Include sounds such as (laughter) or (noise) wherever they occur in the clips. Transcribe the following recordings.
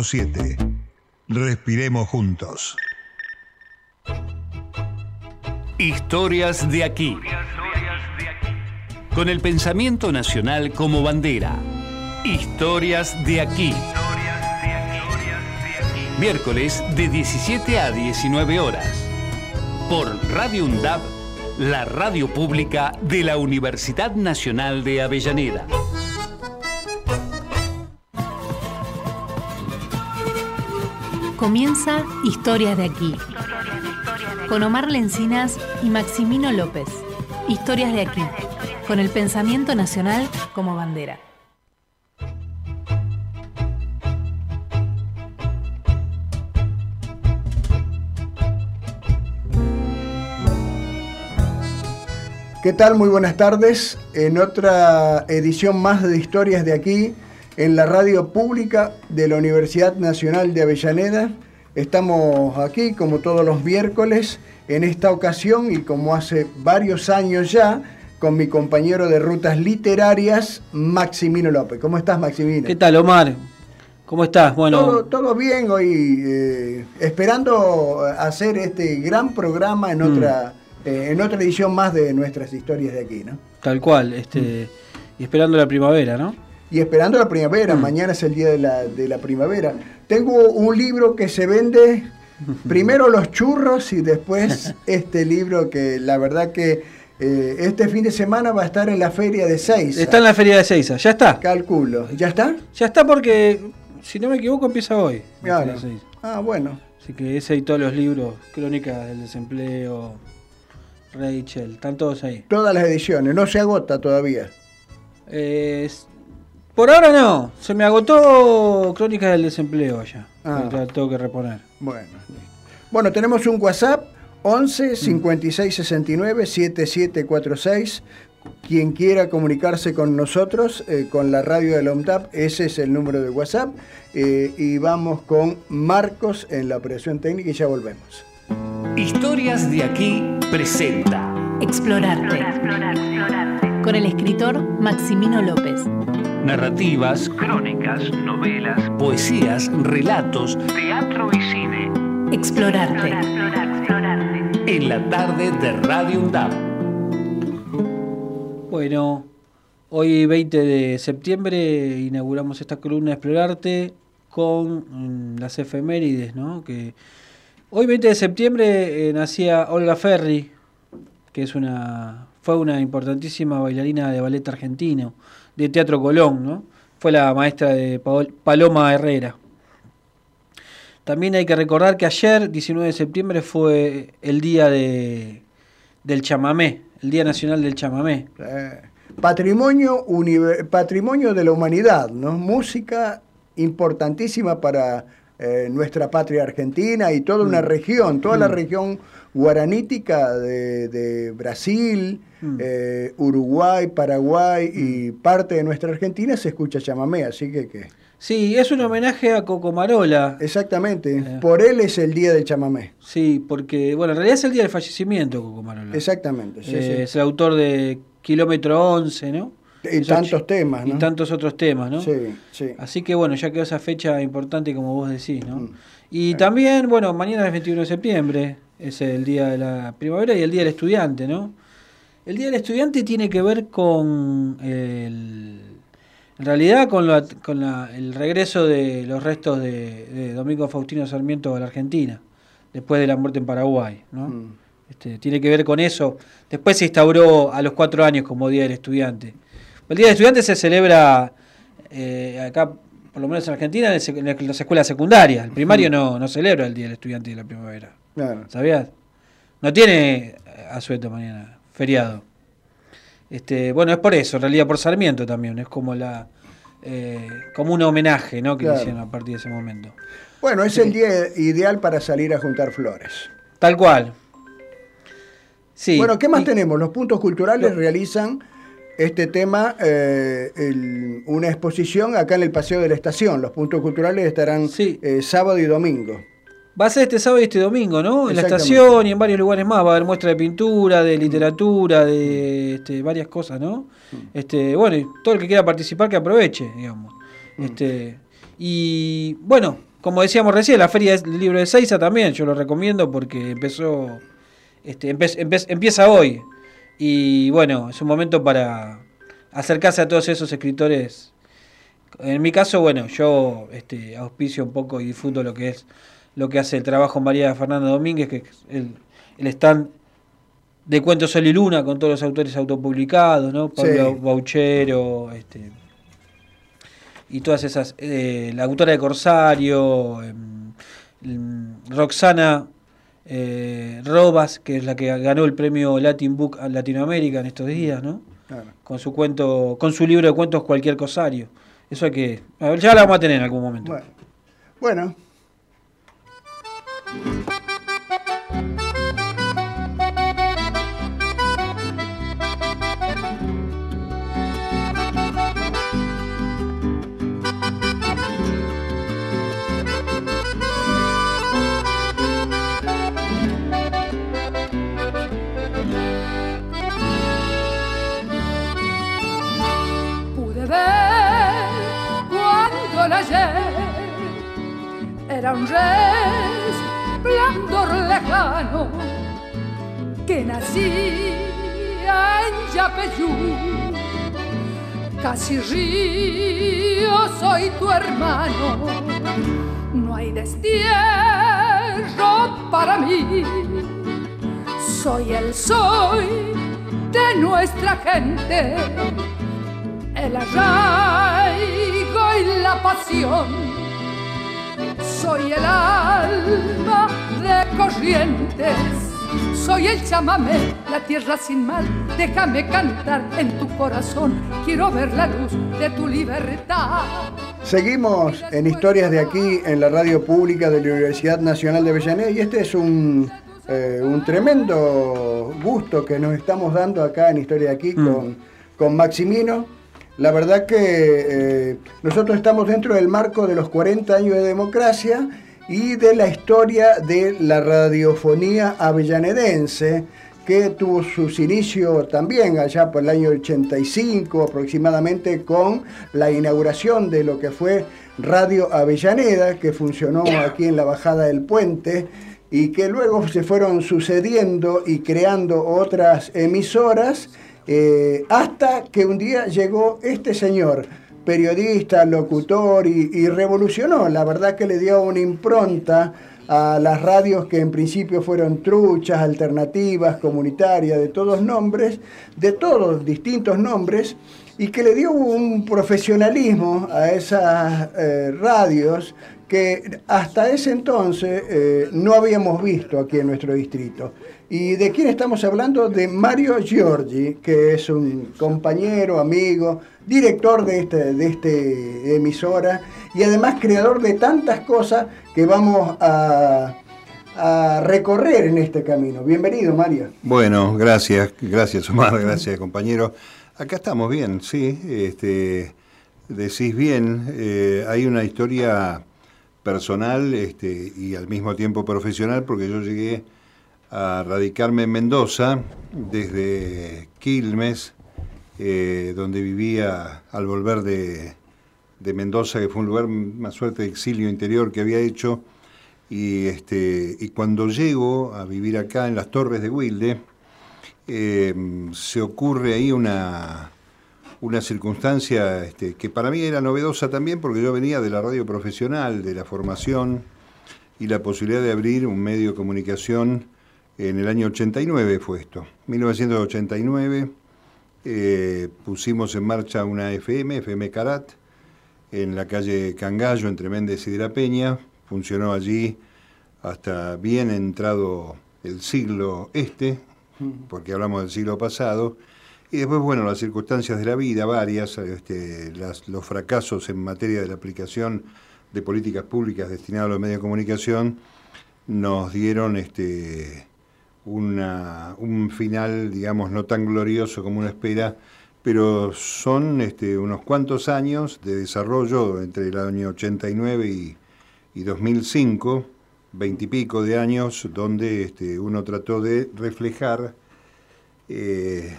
7. Respiremos juntos. Historias de aquí. Con el pensamiento nacional como bandera. Historias de aquí. Miércoles de 17 a 19 horas. Por Radio UNDAB, la radio pública de la Universidad Nacional de Avellaneda. Comienza Historias de aquí. Con Omar Lencinas y Maximino López. Historias de aquí. Con el pensamiento nacional como bandera. ¿Qué tal? Muy buenas tardes. En otra edición más de Historias de aquí, en la radio pública de la Universidad Nacional de Avellaneda. Estamos aquí como todos los miércoles, en esta ocasión y como hace varios años ya, con mi compañero de rutas literarias, Maximino López. ¿Cómo estás, Maximino? ¿Qué tal, Omar? ¿Cómo estás? Bueno, todo, todo bien hoy, eh, esperando hacer este gran programa en otra eh, en otra edición más de nuestras historias de aquí, ¿no? Tal cual, este, y esperando la primavera, ¿no? Y esperando la primavera, Mm. mañana es el día de la, de la primavera. Tengo un libro que se vende, (laughs) primero los churros y después (laughs) este libro que la verdad que eh, este fin de semana va a estar en la feria de Seiza. Está en la feria de Seiza, ya está. Calculo. ¿Ya está? Ya está porque, si no me equivoco, empieza hoy. Claro. Ah, bueno. Así que ese y todos los libros, Crónicas del Desempleo, Rachel, están todos ahí. Todas las ediciones, no se agota todavía. Eh, por ahora no, se me agotó Crónicas del Desempleo ya. Ah. La tengo que reponer. Bueno, bueno, tenemos un WhatsApp 11 56 69 7746. Quien quiera comunicarse con nosotros, eh, con la radio de la OMTAP, ese es el número de WhatsApp. Eh, y vamos con Marcos en la operación técnica y ya volvemos. Historias de aquí presenta. Explorarte. Con el escritor Maximino López. Narrativas, crónicas, novelas, poesías, relatos, teatro y cine. Explorarte. En la tarde de Radio UNDAB. Bueno, hoy 20 de septiembre inauguramos esta columna Explorarte con mm, las efemérides, ¿no? Que hoy 20 de septiembre eh, nacía Olga Ferri, que es una fue una importantísima bailarina de ballet argentino, de Teatro Colón, ¿no? Fue la maestra de Paloma Herrera. También hay que recordar que ayer, 19 de septiembre, fue el día de, del chamamé, el Día Nacional del Chamamé. Eh, patrimonio, patrimonio de la humanidad, ¿no? Música importantísima para eh, nuestra patria argentina y toda una región, toda la región guaranítica de, de Brasil, eh, Uruguay, Paraguay y parte de nuestra Argentina se escucha chamamé, así que, que Sí, es un homenaje a Cocomarola. exactamente, Eh. por él es el día del chamamé, Sí, porque, bueno, en realidad es el día del fallecimiento de Cocomarola. exactamente, sí, sí. Es el autor de Kilómetro 11, ¿no? Y tantos temas, Y ¿no? tantos otros temas, ¿no? Sí, sí. Así que, bueno, ya quedó esa fecha importante como vos decís, ¿no? Mm. Y también, bueno, mañana es 21 de septiembre, es el día de la primavera y el día del estudiante, ¿no? El día del estudiante tiene que ver con el... En realidad con, la- con la- el regreso de los restos de, de Domingo Faustino Sarmiento a la Argentina, después de la muerte en Paraguay, ¿no? Mm. Este, tiene que ver con eso. Después se instauró a los cuatro años como Día del Estudiante. El Día del Estudiante se celebra eh, acá, por lo menos en Argentina, en, las escuelas secundarias. El primario no, no celebra el Día del Estudiante de la primavera. Claro. ¿Sabías? No tiene asueto mañana, feriado. Este, bueno, es por eso, en realidad por Sarmiento también. Es como la eh, como un homenaje ¿no? que le Claro. hicieron a partir de ese momento. Bueno, es el día ideal para salir a juntar flores. Tal cual. Sí. Bueno, ¿qué más y- tenemos? Los puntos culturales Lo- realizan este tema, eh, el- una exposición acá en el Paseo de la Estación. Los puntos culturales estarán Sí. eh, sábado y domingo. Va a ser este sábado y este domingo, ¿no? En la estación y en varios lugares más. Va a haber muestra de pintura, de literatura, de este, varias cosas, ¿no? Este, bueno, y todo el que quiera participar que aproveche, digamos. Este, y bueno, como decíamos recién, la Feria del Libro de Seiza también, yo lo recomiendo porque empezó, este, empieza hoy. Y bueno, es un momento para acercarse a todos esos escritores. En mi caso, bueno, yo este, auspicio un poco y disfruto lo que es lo que hace el trabajo María Fernanda Domínguez, que es el, el stand de Cuentos Sol y Luna con todos los autores autopublicados, ¿no? Pablo Bauchero, este, y todas esas, eh, la autora de Corsario, em, em, Roxana eh, Robas, que es la que ganó el premio Latin Book a Latinoamérica en estos días, ¿no? Con su cuento, con su libro de cuentos Cualquier Cosario. Eso hay que, ya la vamos a tener en algún momento. bueno. Era un resplandor lejano que nacía en Yapeyú. Casi río, soy tu hermano, no hay destierro para mí. Soy el soy de nuestra gente, el arraigo y la pasión soy el alma de corrientes, soy el chamamé, la tierra sin mal. Déjame cantar en tu corazón, quiero ver la luz de tu libertad. Seguimos en Historias de aquí, en la radio pública de la Universidad Nacional de Avellaneda, y este es un, eh, un tremendo gusto que nos estamos dando acá en Historia de aquí mm. con, con Maximino la verdad que eh, nosotros estamos dentro del marco de los 40 años de democracia y de la historia de la radiofonía avellanedense, que tuvo sus inicios también allá por el año 85 aproximadamente con la inauguración de lo que fue Radio Avellaneda, que funcionó aquí en la bajada del puente y que luego se fueron sucediendo y creando otras emisoras eh, hasta que un día llegó este señor, periodista, locutor, y, revolucionó. La verdad que le dio una impronta a las radios que en principio fueron truchas, alternativas, comunitarias, de todos nombres, de todos distintos nombres, y que le dio un profesionalismo a esas eh, radios que hasta ese entonces eh, no habíamos visto aquí en nuestro distrito. ¿Y de quién estamos hablando? De Mario Giorgi, que es un compañero, amigo, director de este, de este emisora y además creador de tantas cosas que vamos a, recorrer en este camino. Bienvenido, Mario. Bueno, gracias, gracias Omar, gracias compañero. Acá estamos bien, sí, este, decís bien, eh, hay una historia personal este, y al mismo tiempo profesional porque yo llegué a radicarme en Mendoza desde Quilmes, eh, donde vivía al volver de, Mendoza, que fue un lugar, una suerte de exilio interior que había hecho. Y, este, y cuando llego a vivir acá en las Torres de Wilde, eh, se ocurre ahí una, una circunstancia este, que para mí era novedosa también porque yo venía de la radio profesional, de la formación y la posibilidad de abrir un medio de comunicación en el año 89 fue esto. 1989 eh, pusimos en marcha una FM, FM Carat, en la calle Cangallo, entre Méndez y de la Peña. Funcionó allí hasta bien entrado el siglo este, porque hablamos del siglo pasado. Y después, bueno, las circunstancias de la vida, varias, este, los fracasos en materia de la aplicación de políticas públicas destinadas a los medios de comunicación, nos dieron este, un final, digamos, no tan glorioso como uno espera, pero son este, unos cuantos años de desarrollo entre el año 89 y, y 2005, veintipico de años, donde este, uno trató de reflejar, eh,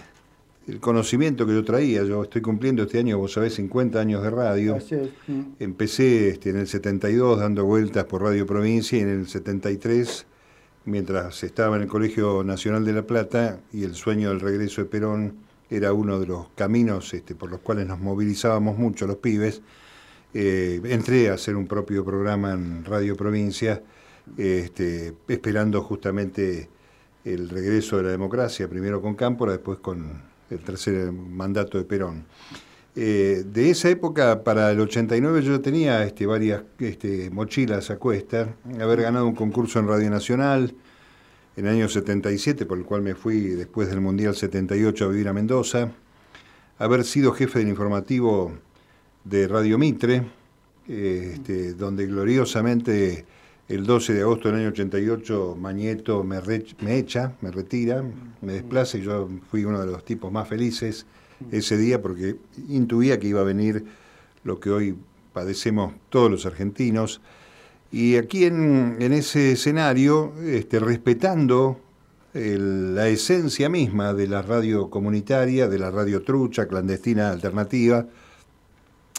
el conocimiento que yo traía. Yo estoy cumpliendo este año, vos sabés, 50 años de radio. Empecé este, en el 72 dando vueltas por Radio Provincia y en el 73, mientras estaba en el Colegio Nacional de La Plata y el sueño del regreso de Perón era uno de los caminos este, por los cuales nos movilizábamos mucho los pibes, eh, entré a hacer un propio programa en Radio Provincia, este, esperando justamente el regreso de la democracia, primero con Cámpora, después con el tercer mandato de Perón. Eh, de esa época, para el 89, yo tenía este, varias este, mochilas a cuesta, haber ganado un concurso en Radio Nacional en el año 77, por el cual me fui después del Mundial 78 a vivir a Mendoza, haber sido jefe del informativo de Radio Mitre, eh, este, donde gloriosamente el 12 de agosto del año 88 Mañeto me, me echa, me retira, me desplaza y yo fui uno de los tipos más felices ese día porque intuía que iba a venir lo que hoy padecemos todos los argentinos. Y aquí en, ese escenario, este, respetando la esencia misma de la radio comunitaria, de la radio trucha, clandestina, alternativa,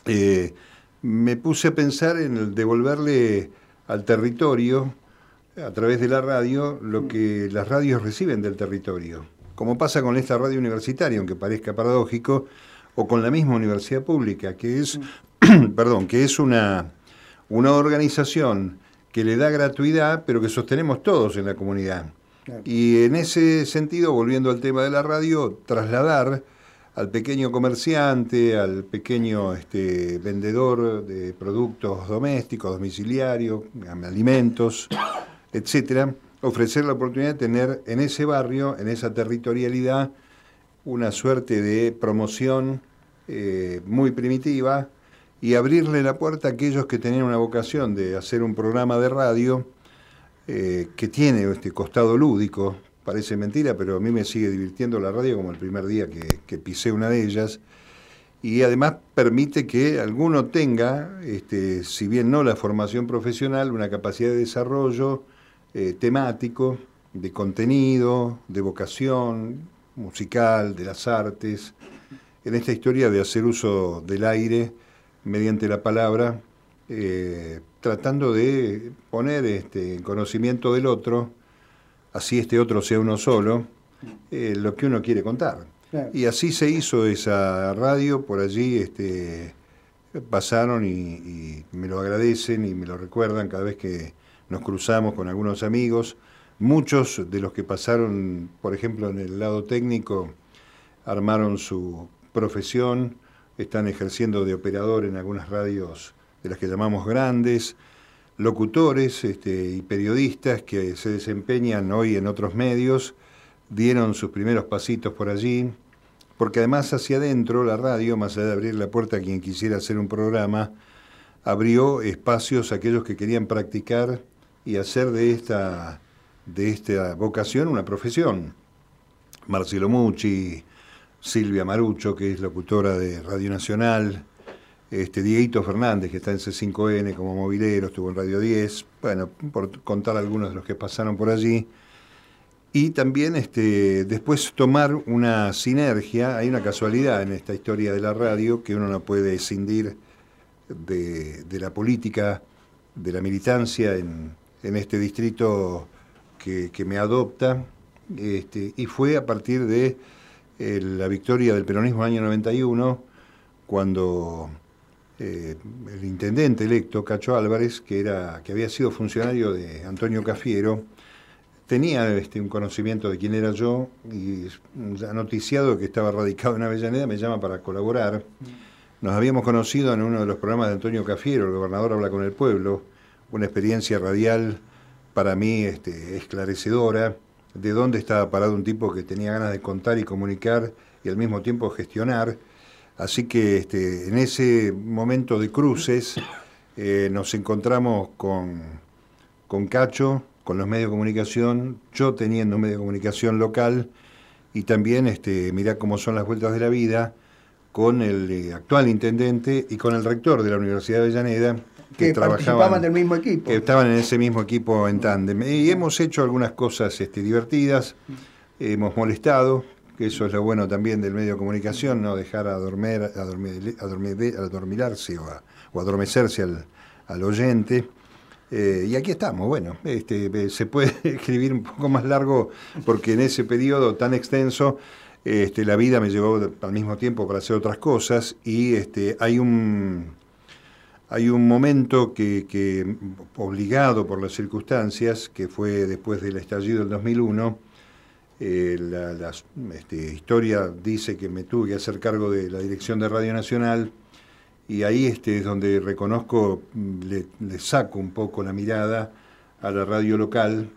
eh, me puse a pensar en devolverle al territorio a través de la radio lo que las radios reciben del territorio. Como pasa con esta radio universitaria, aunque parezca paradójico, o con la misma universidad pública, que es, (clears throat) perdón, que es una, una organización que le da gratuidad, pero que sostenemos todos en la comunidad. Y en ese sentido, volviendo al tema de la radio, trasladar al pequeño comerciante, al pequeño este, vendedor de productos domésticos, domiciliarios, alimentos, etcétera, ofrecer la oportunidad de tener en ese barrio, en esa territorialidad, una suerte de promoción eh, muy primitiva y abrirle la puerta a aquellos que tenían una vocación de hacer un programa de radio eh, que tiene este costado lúdico, parece mentira, pero a mí me sigue divirtiendo la radio como el primer día que, pisé una de ellas. Y además permite que alguno tenga, este, si bien no la formación profesional, una capacidad de desarrollo eh, temático, de contenido, de vocación musical, de las artes, en esta historia de hacer uso del aire mediante la palabra, eh, tratando de poner este, en conocimiento del otro así este otro sea uno solo, eh, lo que uno quiere contar. Y así se hizo esa radio, por allí este, pasaron y, me lo agradecen y me lo recuerdan cada vez que nos cruzamos con algunos amigos. Muchos de los que pasaron, por ejemplo, en el lado técnico, armaron su profesión, están ejerciendo de operador en algunas radios de las que llamamos grandes, locutores este, y periodistas que se desempeñan hoy en otros medios dieron sus primeros pasitos por allí, porque además hacia adentro la radio, más allá de abrir la puerta a quien quisiera hacer un programa, abrió espacios a aquellos que querían practicar y hacer de esta, de esta vocación una profesión. Marcelo Mucci, Silvia Marucho, que es locutora de Radio Nacional, este, Dieguito Fernández, que está en C5N como movilero, estuvo en Radio 10, bueno, por contar algunos de los que pasaron por allí. Y también este, después tomar una sinergia, hay una casualidad en esta historia de la radio que uno no puede escindir de, la política, de la militancia en, este distrito que, me adopta, este, y fue a partir de eh, la victoria del peronismo en el año 91, cuando eh, el intendente electo, Cacho Álvarez, que, era, que había sido funcionario de Antonio Cafiero, tenía este, un conocimiento de quién era yo y ya noticiado que estaba radicado en Avellaneda, me llama para colaborar. Nos habíamos conocido en uno de los programas de Antonio Cafiero, el gobernador habla con el pueblo, una experiencia radial para mí este, esclarecedora de dónde estaba parado un tipo que tenía ganas de contar y comunicar y al mismo tiempo gestionar. Así que este, en ese momento de cruces eh, nos encontramos con, con Cacho, con los medios de comunicación, yo teniendo un medio de comunicación local y también, este, mirá cómo son las vueltas de la vida, con el eh, actual intendente y con el rector de la Universidad de Avellaneda, que, trabajaban del mismo equipo. Que estaban en ese mismo equipo en tándem. Y hemos hecho algunas cosas este, divertidas, hemos molestado, que eso es lo bueno también del medio de comunicación, no dejar a dormir, a dormir, a dormir, a dormirarse o, a, o adormecerse al, al oyente. Eh, y aquí estamos, bueno, este, se puede (laughs) escribir un poco más largo porque en ese periodo tan extenso este, la vida me llevó al mismo tiempo para hacer otras cosas y este, hay un hay un momento que, obligado por las circunstancias, que fue después del estallido del 2001, eh, la, este, historia dice que me tuve que hacer cargo de la dirección de Radio Nacional y ahí este, es donde reconozco, le, saco un poco la mirada a la radio local,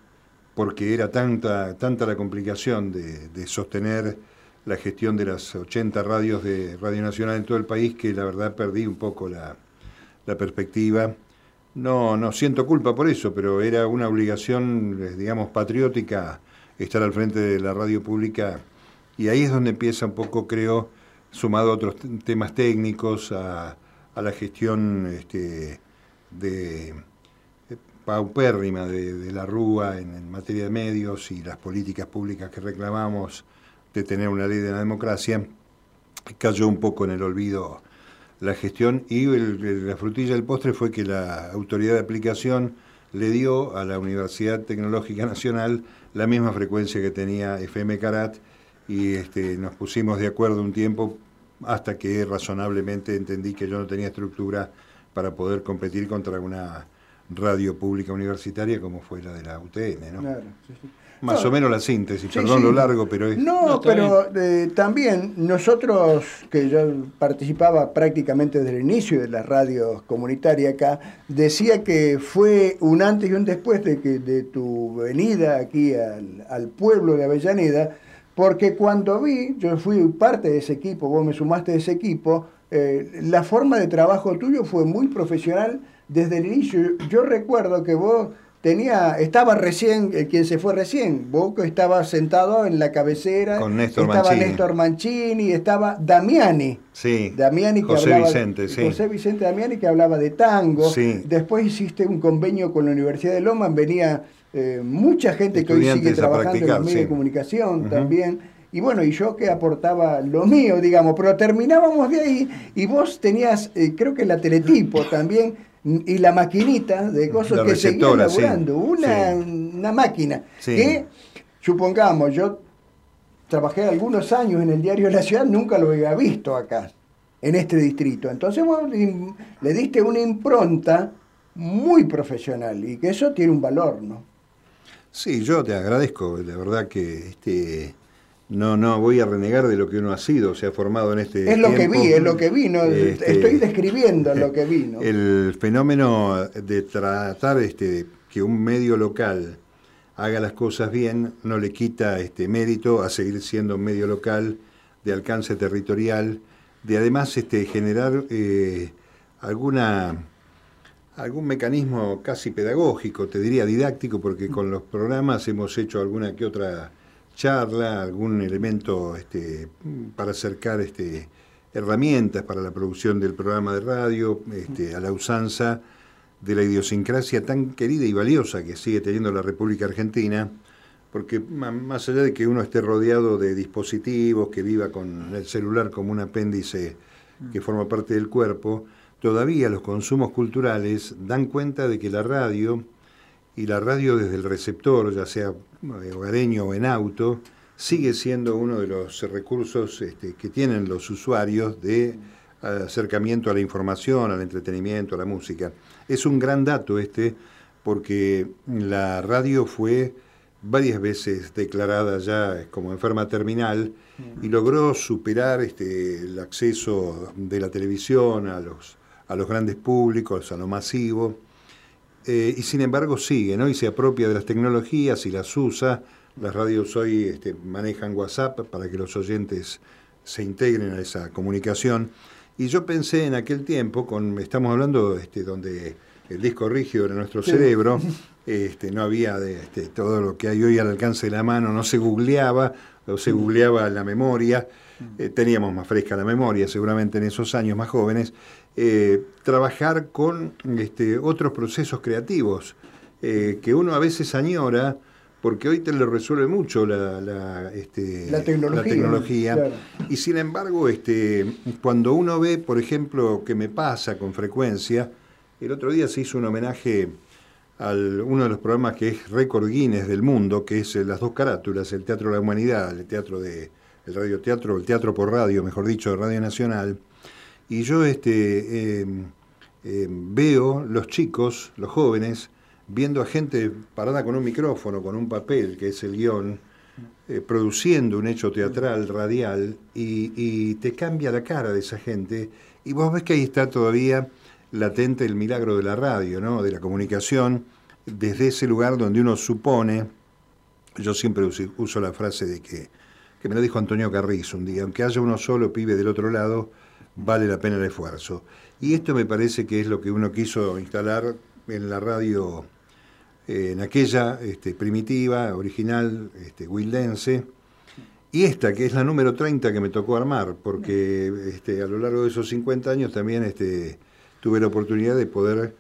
porque era tanta, tanta la complicación de, sostener la gestión de las 80 radios de Radio Nacional en todo el país que la verdad perdí un poco la, la perspectiva. No, no siento culpa por eso, pero era una obligación, eh, digamos, patriótica estar al frente de la radio pública y ahí es donde empieza un poco, creo, sumado a otros temas técnicos, a, la gestión este, de paupérrima de, la Rúa en, materia de medios y las políticas públicas que reclamamos de tener una ley de la democracia, cayó un poco en el olvido la gestión y la frutilla del postre fue que la autoridad de aplicación le dio a la Universidad Tecnológica Nacional la misma frecuencia que tenía FM Carat y este, nos pusimos de acuerdo un tiempo hasta que razonablemente entendí que yo no tenía estructura para poder competir contra una radio pública universitaria como fue la de la UTN. ¿no? Claro, más o menos la síntesis, perdón lo largo, pero es... No, pero eh, también nosotros, que yo participaba prácticamente desde el inicio de la radio comunitaria acá, decía que fue un antes y un después de, que, de tu venida aquí al, pueblo de Avellaneda, porque cuando vi, yo fui parte de ese equipo, vos me sumaste a ese equipo, eh, la forma de trabajo tuyo fue muy profesional desde el inicio. Yo recuerdo que vos tenía, estaba recién, eh, quien se fue recién, Boco estaba sentado en la cabecera, Con Néstor estaba Mancini. Néstor Mancini, estaba Damiani. Sí. Damiani que José hablaba, Vicente, sí. José Vicente Damiani que hablaba de tango. Sí. Después hiciste un convenio con la Universidad de Loma, venía eh, mucha gente que hoy sigue trabajando en los medios de comunicación también. Y bueno, y yo que aportaba lo mío, digamos, pero terminábamos de ahí y vos tenías, eh, creo que la teletipo también, y la maquinita de cosas La que seguían receptora, sí. laburando, una, Sí. una máquina Sí. que, supongamos, yo trabajé algunos años en el diario de la ciudad, nunca lo había visto acá, en este distrito. Entonces vos le, le diste una impronta muy profesional y que eso tiene un valor, ¿no? Sí, yo te agradezco, la verdad que este no no voy a renegar de lo que uno ha sido, se ha formado en este Es lo que vi, es lo que vi, ¿no? Este, estoy describiendo lo que vi, ¿no? El fenómeno de tratar este, que un medio local haga las cosas bien no le quita este mérito a seguir siendo un medio local de alcance territorial, de además este, generar eh, alguna algún mecanismo casi pedagógico, te diría didáctico, porque con los programas hemos hecho alguna que otra charla, algún elemento este, para acercar este, herramientas para la producción del programa de radio, este, a la usanza de la idiosincrasia tan querida y valiosa que sigue teniendo la República Argentina, porque más allá de que uno esté rodeado de dispositivos, que viva con el celular como un apéndice que forma parte del cuerpo, todavía los consumos culturales dan cuenta de que la radio, y la radio desde el receptor, ya sea hogareño o en auto, sigue siendo uno de los recursos este, que tienen los usuarios de acercamiento a la información, al entretenimiento, a la música. Es un gran dato este, porque la radio fue varias veces declarada ya como enferma terminal y logró superar este, el acceso de la televisión a los, a los grandes públicos, a lo masivo. Eh, y sin embargo sigue, ¿no? Y se apropia de las tecnologías y las usa. Las radios hoy este, manejan WhatsApp para que los oyentes se integren a esa comunicación. Y yo pensé en aquel tiempo, con, estamos hablando este, donde el disco rígido era nuestro cerebro, (laughs) este, no había de, este, todo lo que hay hoy al alcance de la mano, no se googleaba, o se googleaba la memoria, eh, teníamos más fresca la memoria seguramente en esos años más jóvenes, eh, trabajar con este, otros procesos creativos eh, que uno a veces añora porque hoy te lo resuelve mucho la, la, este, tecnología. Y sin embargo, este, cuando uno ve, por ejemplo, que me pasa con frecuencia, el otro día se hizo un homenaje a uno de los programas que es récord Guinness del mundo, que es eh, las dos carátulas, el Teatro de la Humanidad, el teatro de el radioteatro, el teatro por radio, mejor dicho, de Radio Nacional. Y yo este, em, em, veo los chicos, los jóvenes, viendo a gente parada con un micrófono, con un papel, que es el guion, eh, produciendo un hecho teatral, radial, y, te cambia la cara de esa gente, y vos ves que ahí está todavía latente el milagro de la radio, ¿no? de la comunicación, desde ese lugar donde uno supone, yo siempre uso la frase de que, que me lo dijo Antonio Carrizo un día, aunque haya uno solo pibe del otro lado, vale la pena el esfuerzo. Y esto me parece que es lo que uno quiso instalar en la radio en aquella este, primitiva, original, este, wildense, y esta, que es la número 30 que me tocó armar, porque este, a lo largo de esos 50 años también este, tuve la oportunidad de poder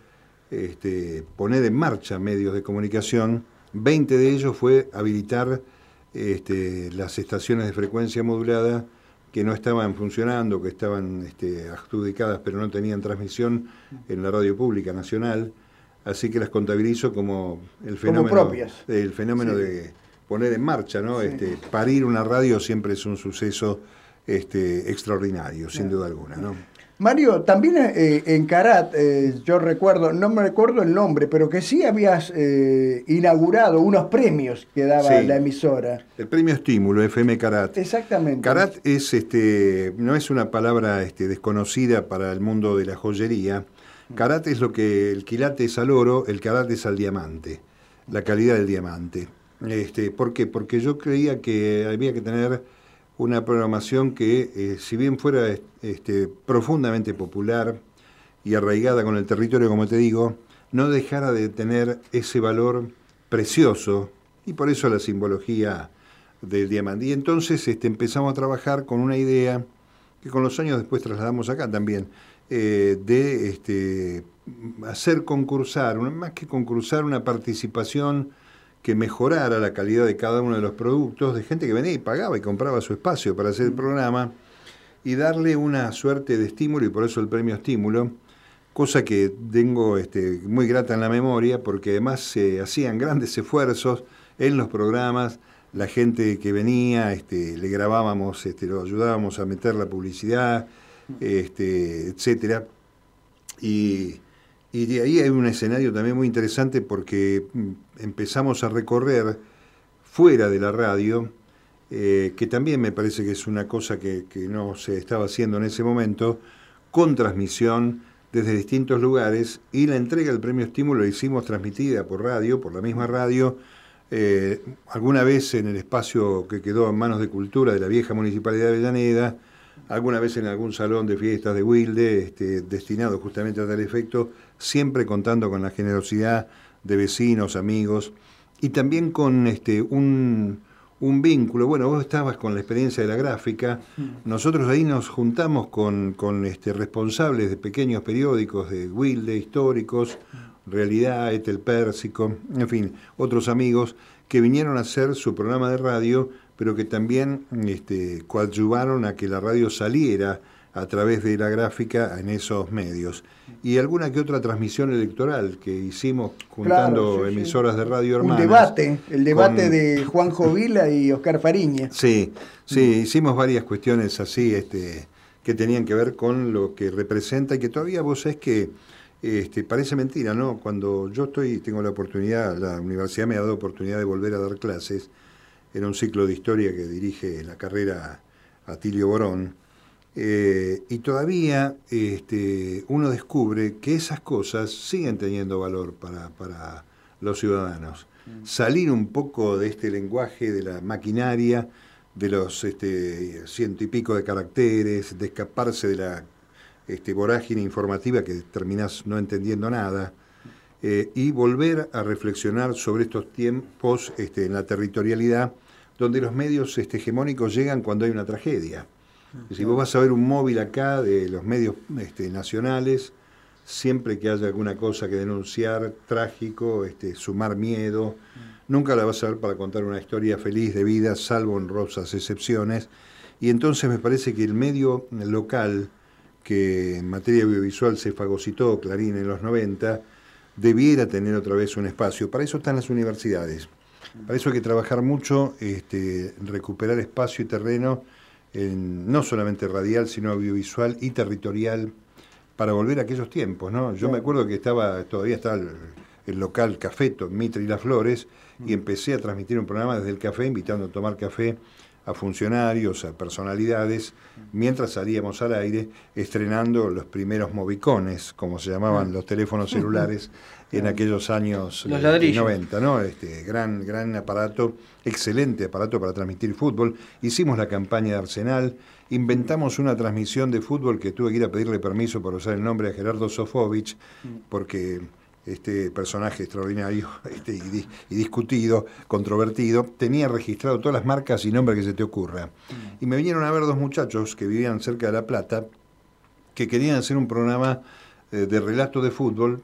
este, poner en marcha medios de comunicación. 20 de ellos fue habilitar las estaciones de frecuencia modulada que no estaban funcionando, que estaban este, adjudicadas pero no tenían transmisión en la radio pública nacional. Así que las contabilizo como el fenómeno, El fenómeno de poner en marcha, ¿no? Este, parir una radio siempre es un suceso este, extraordinario, sin duda alguna, ¿no? Mario, también eh, en Carat, eh, yo recuerdo, no me recuerdo el nombre, pero que sí habías eh, inaugurado unos premios que daba la emisora. El premio Estímulo, FM Carat. Exactamente. Carat es, este, no es una palabra este, desconocida para el mundo de la joyería, Karate es lo que el quilate es al oro, el karate es al diamante, la calidad del diamante. Este, ¿Por qué? Porque yo creía que había que tener una programación que, eh, si bien fuera este, profundamente popular y arraigada con el territorio, como te digo, no dejara de tener ese valor precioso y por eso la simbología del diamante. Y entonces este, empezamos a trabajar con una idea que con los años después trasladamos acá también, eh, de este, hacer concursar, más que concursar, una participación que mejorara la calidad de cada uno de los productos, de gente que venía y pagaba y compraba su espacio para hacer el programa, y darle una suerte de estímulo, y por eso el premio estímulo, cosa que tengo este, muy grata en la memoria, porque además se hacían grandes esfuerzos en los programas, la gente que venía, este, le grabábamos, este, lo ayudábamos a meter la publicidad, este, etcétera. Y, de ahí hay un escenario también muy interesante porque mm, empezamos a recorrer fuera de la radio, eh, que también me parece que es una cosa que, no se estaba haciendo en ese momento, con transmisión desde distintos lugares y la entrega del premio estímulo la hicimos transmitida por radio, por la misma radio, eh, alguna vez en el espacio que quedó en manos de cultura de la vieja municipalidad de Avellaneda, alguna vez en algún salón de fiestas de Wilde, este, destinado justamente a tal efecto, siempre contando con la generosidad de vecinos, amigos, y también con este, un, vínculo. Bueno, vos estabas con la experiencia de la gráfica, mm. nosotros ahí nos juntamos con, este, responsables de pequeños periódicos de Wilde, históricos, Realidad, Etel Pérsico, en fin, otros amigos que vinieron a hacer su programa de radio pero que también este, coadyuvaron a que la radio saliera a través de la gráfica en esos medios. Y alguna que otra transmisión electoral que hicimos juntando emisoras de radio hermanas. Un debate, el debate de Juan Jovila y Oscar Fariña. Sí, sí, hicimos varias cuestiones así este, que tenían que ver con lo que representa y que todavía vos es que este, parece mentira, ¿no? Cuando yo estoy, tengo la oportunidad, la universidad me ha dado oportunidad de volver a dar clases, era un ciclo de historia que dirige la carrera Atilio Borón, eh, y todavía este, uno descubre que esas cosas siguen teniendo valor para, los ciudadanos. Mm. Salir un poco de este lenguaje de la maquinaria, de los este, ciento y pico de caracteres, de escaparse de la este, vorágine informativa que terminás no entendiendo nada, eh, y volver a reflexionar sobre estos tiempos este, en la territorialidad donde los medios este, hegemónicos llegan cuando hay una tragedia. Si vos vas a ver un móvil acá de los medios este, nacionales, siempre que haya alguna cosa que denunciar, trágico, este, sumar miedo, nunca la vas a ver para contar una historia feliz de vida, salvo en rosas excepciones. Y entonces me parece que el medio local, que en materia audiovisual se fagocitó, Clarín, en los 90, debiera tener otra vez un espacio. Para eso están las universidades. Para eso hay que trabajar mucho, este, recuperar espacio y terreno, en, no solamente radial, sino audiovisual y territorial, para volver a aquellos tiempos. ¿no? Yo me acuerdo que estaba, todavía estaba el, local Cafeto, Mitre y Las Flores, y empecé a transmitir un programa desde el café, invitando a tomar café a funcionarios, a personalidades, mientras salíamos al aire estrenando los primeros movicones, como se llamaban los teléfonos celulares en aquellos años 90, eh, ¿no? Este gran gran aparato, excelente aparato para transmitir fútbol. Hicimos la campaña de Arsenal, inventamos una transmisión de fútbol que tuve que ir a pedirle permiso para usar el nombre de Gerardo Sofovich, porque este personaje extraordinario (laughs) este, y, discutido, controvertido, tenía registrado todas las marcas y nombres que se te ocurra. Y me vinieron a ver dos muchachos que vivían cerca de La Plata, que querían hacer un programa eh, de relato de fútbol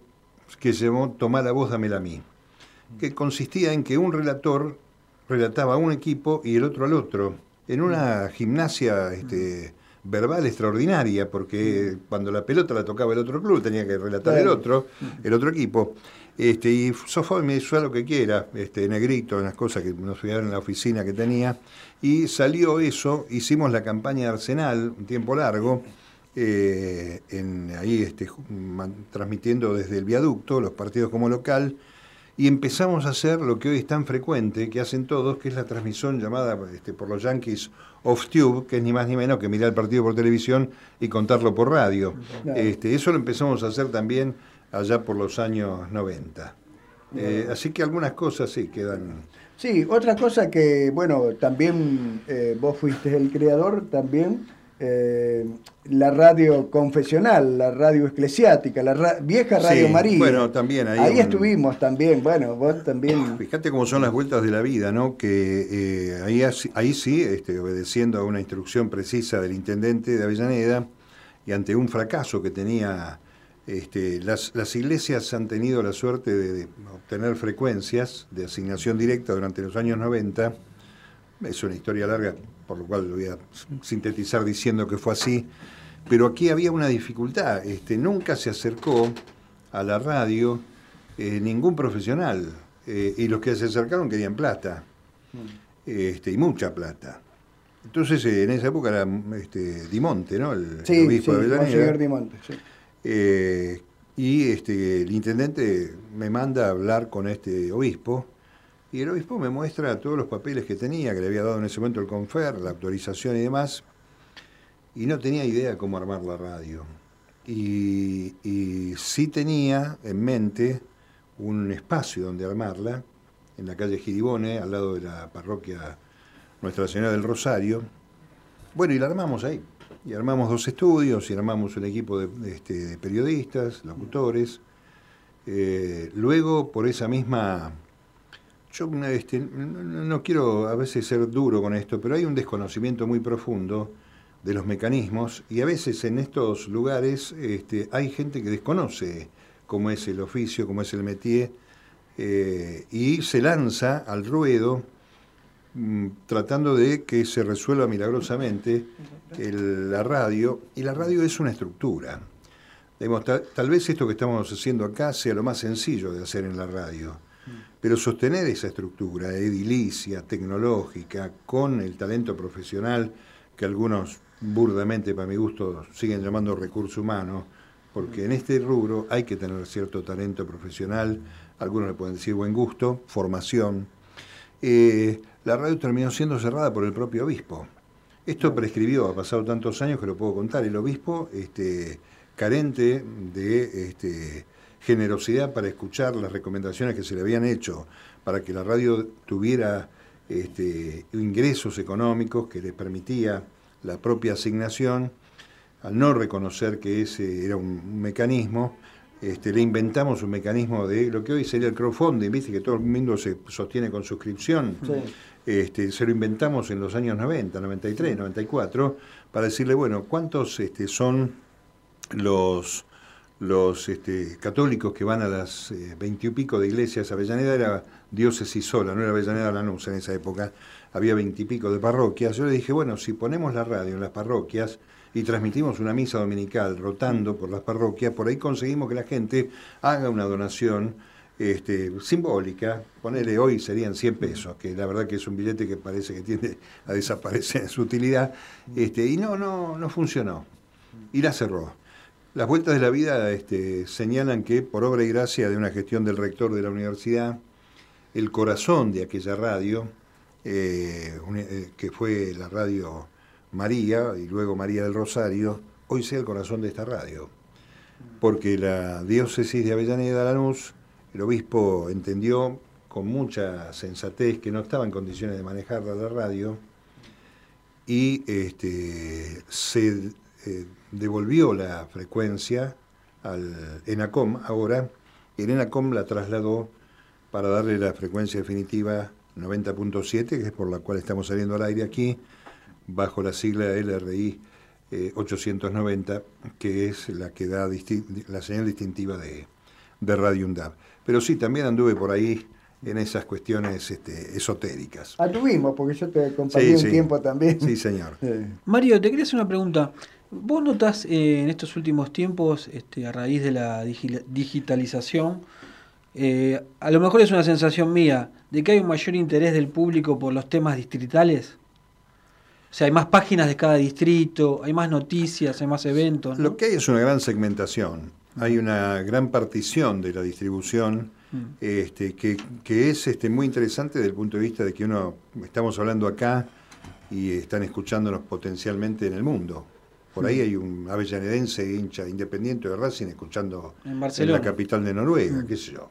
que se llamó Tomá la voz, dámela a mí, que consistía en que un relator relataba a un equipo y el otro al otro, en una gimnasia este, verbal extraordinaria, porque cuando la pelota la tocaba el otro club tenía que relatar el otro, el otro equipo. Este, y Sofón me hizo lo que quiera, este, negrito, unas cosas que nos fui en la oficina que tenía, y salió eso, hicimos la campaña de Arsenal, un tiempo largo, eh, en, ahí este, transmitiendo desde el viaducto los partidos como local, y empezamos a hacer lo que hoy es tan frecuente, que hacen todos, que es la transmisión llamada este, por los Yankees off tube, que es ni más ni menos que mirar el partido por televisión y contarlo por radio. Este, eso lo empezamos a hacer también allá por los años 90. Eh, así que algunas cosas sí quedan. Sí, otra cosa que, bueno, también eh, vos fuiste el creador también eh, la radio confesional, la radio eclesiástica, la vieja Radio María. Bueno, también ahí. Ahí estuvimos también, bueno, vos también. (coughs) Fíjate cómo son las vueltas de la vida, ¿no? Que eh, ahí, ahí sí, este, obedeciendo a una instrucción precisa del intendente de Avellaneda y ante un fracaso que tenía. Este, las, las iglesias han tenido la suerte de obtener frecuencias de asignación directa durante los años 90. Es una historia larga, por lo cual lo voy a sintetizar diciendo que fue así, pero aquí había una dificultad, este, nunca se acercó a la radio eh, ningún profesional, eh, y los que se acercaron querían plata, este, y mucha plata. Entonces, eh, en esa época era este, Dimonte, ¿no? El, obispo de Avellaneda. Dimonte, sí. y este, el intendente me manda a hablar con este obispo, y el obispo me muestra todos los papeles que tenía, que le había dado en ese momento el confer, la autorización y demás, y no tenía idea cómo armar la radio. Y, sí tenía en mente un espacio donde armarla, en la calle Giribone, al lado de la parroquia Nuestra Señora del Rosario. Bueno, y la armamos ahí. Y armamos dos estudios, y armamos un equipo de, este, periodistas, locutores. Eh, luego, por esa misma yo este, no, quiero a veces ser duro con esto, pero hay un desconocimiento muy profundo de los mecanismos y a veces en estos lugares este, hay gente que desconoce cómo es el oficio, cómo es el métier eh, y se lanza al ruedo mm, tratando de que se resuelva milagrosamente la radio y la radio es una estructura. tal vez esto que estamos haciendo acá sea lo más sencillo de hacer en la radio pero sostener esa estructura edilicia, tecnológica, con el talento profesional que algunos burdamente, para mi gusto, siguen llamando recurso humano, porque en este rubro hay que tener cierto talento profesional, algunos le pueden decir buen gusto, formación. Eh, la radio terminó siendo cerrada por el propio obispo. Esto prescribió, ha pasado tantos años que lo puedo contar. El obispo, este, carente de este, generosidad para escuchar las recomendaciones que se le habían hecho para que la radio tuviera este, ingresos económicos que le permitía la propia asignación, al no reconocer que ese era un mecanismo, este, le inventamos un mecanismo de lo que hoy sería el crowdfunding, viste que todo el mundo se sostiene con suscripción. Este, se lo inventamos en los años 90, 93, 94, para decirle, bueno, ¿cuántos este, son los los este, católicos que van a las eh, veintipico de iglesias, Avellaneda era diócesis sola, no era Avellaneda Lanús en esa época, había veintipico de parroquias. Yo le dije, bueno, si ponemos la radio en las parroquias y transmitimos una misa dominical rotando por las parroquias, por ahí conseguimos que la gente haga una donación este, simbólica, ponerle hoy serían 100 pesos, que la verdad que es un billete que parece que tiende a desaparecer en su utilidad, este, y no, no, no funcionó. Y la cerró. Las vueltas de la vida este, señalan que por obra y gracia de una gestión del rector de la universidad, el corazón de aquella radio, eh, eh, que fue la radio María y luego María del Rosario, hoy sea el corazón de esta radio. Porque la diócesis de Avellaneda Lanús el obispo entendió con mucha sensatez que no estaba en condiciones de manejar la radio y este, se eh, devolvió la frecuencia al ENACOM ahora, y el ENACOM la trasladó para darle la frecuencia definitiva 90.7, que es por la cual estamos saliendo al aire aquí, bajo la sigla LRI 890, eh, que es la que da la señal distintiva de, de Radio UNDAV. Pero sí, también anduve por ahí en esas cuestiones este, esotéricas. Anduvimos, porque yo te acompañé un tiempo también. Sí, señor. (laughs) Mario, te quería hacer una pregunta. ¿Vos notás eh, en estos últimos tiempos, este, a raíz de la digitalización, eh, a lo mejor es una sensación mía, de que hay un mayor interés del público por los temas distritales? O sea, hay más páginas de cada distrito, hay más noticias, hay más eventos. Lo que hay es una gran segmentación hay una gran partición de la distribución mm. este, que, es este, muy interesante desde el punto de vista de que uno, estamos hablando acá y están escuchándonos potencialmente en el mundo. Por ahí mm. hay un avellanedense hincha independiente de Racing escuchando en, la capital de Noruega, mm. qué sé yo.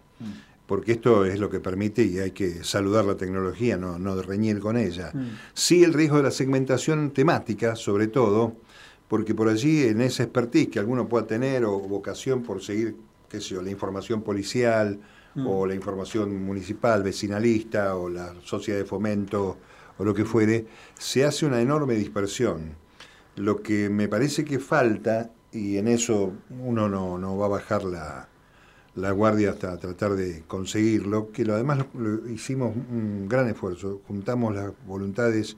Porque esto es lo que permite y hay que saludar la tecnología, no, no reñir con ella. Sí el riesgo de la segmentación temática, sobre todo, porque por allí en esa expertise que alguno pueda tener o vocación por seguir, qué sé yo, la información policial mm. o la información municipal, vecinalista o la sociedad de fomento o lo que fuere, se hace una enorme dispersión. Lo que me parece que falta, y en eso uno no, va a bajar la, guardia hasta tratar de conseguirlo, que lo, además hicimos un gran esfuerzo, juntamos las voluntades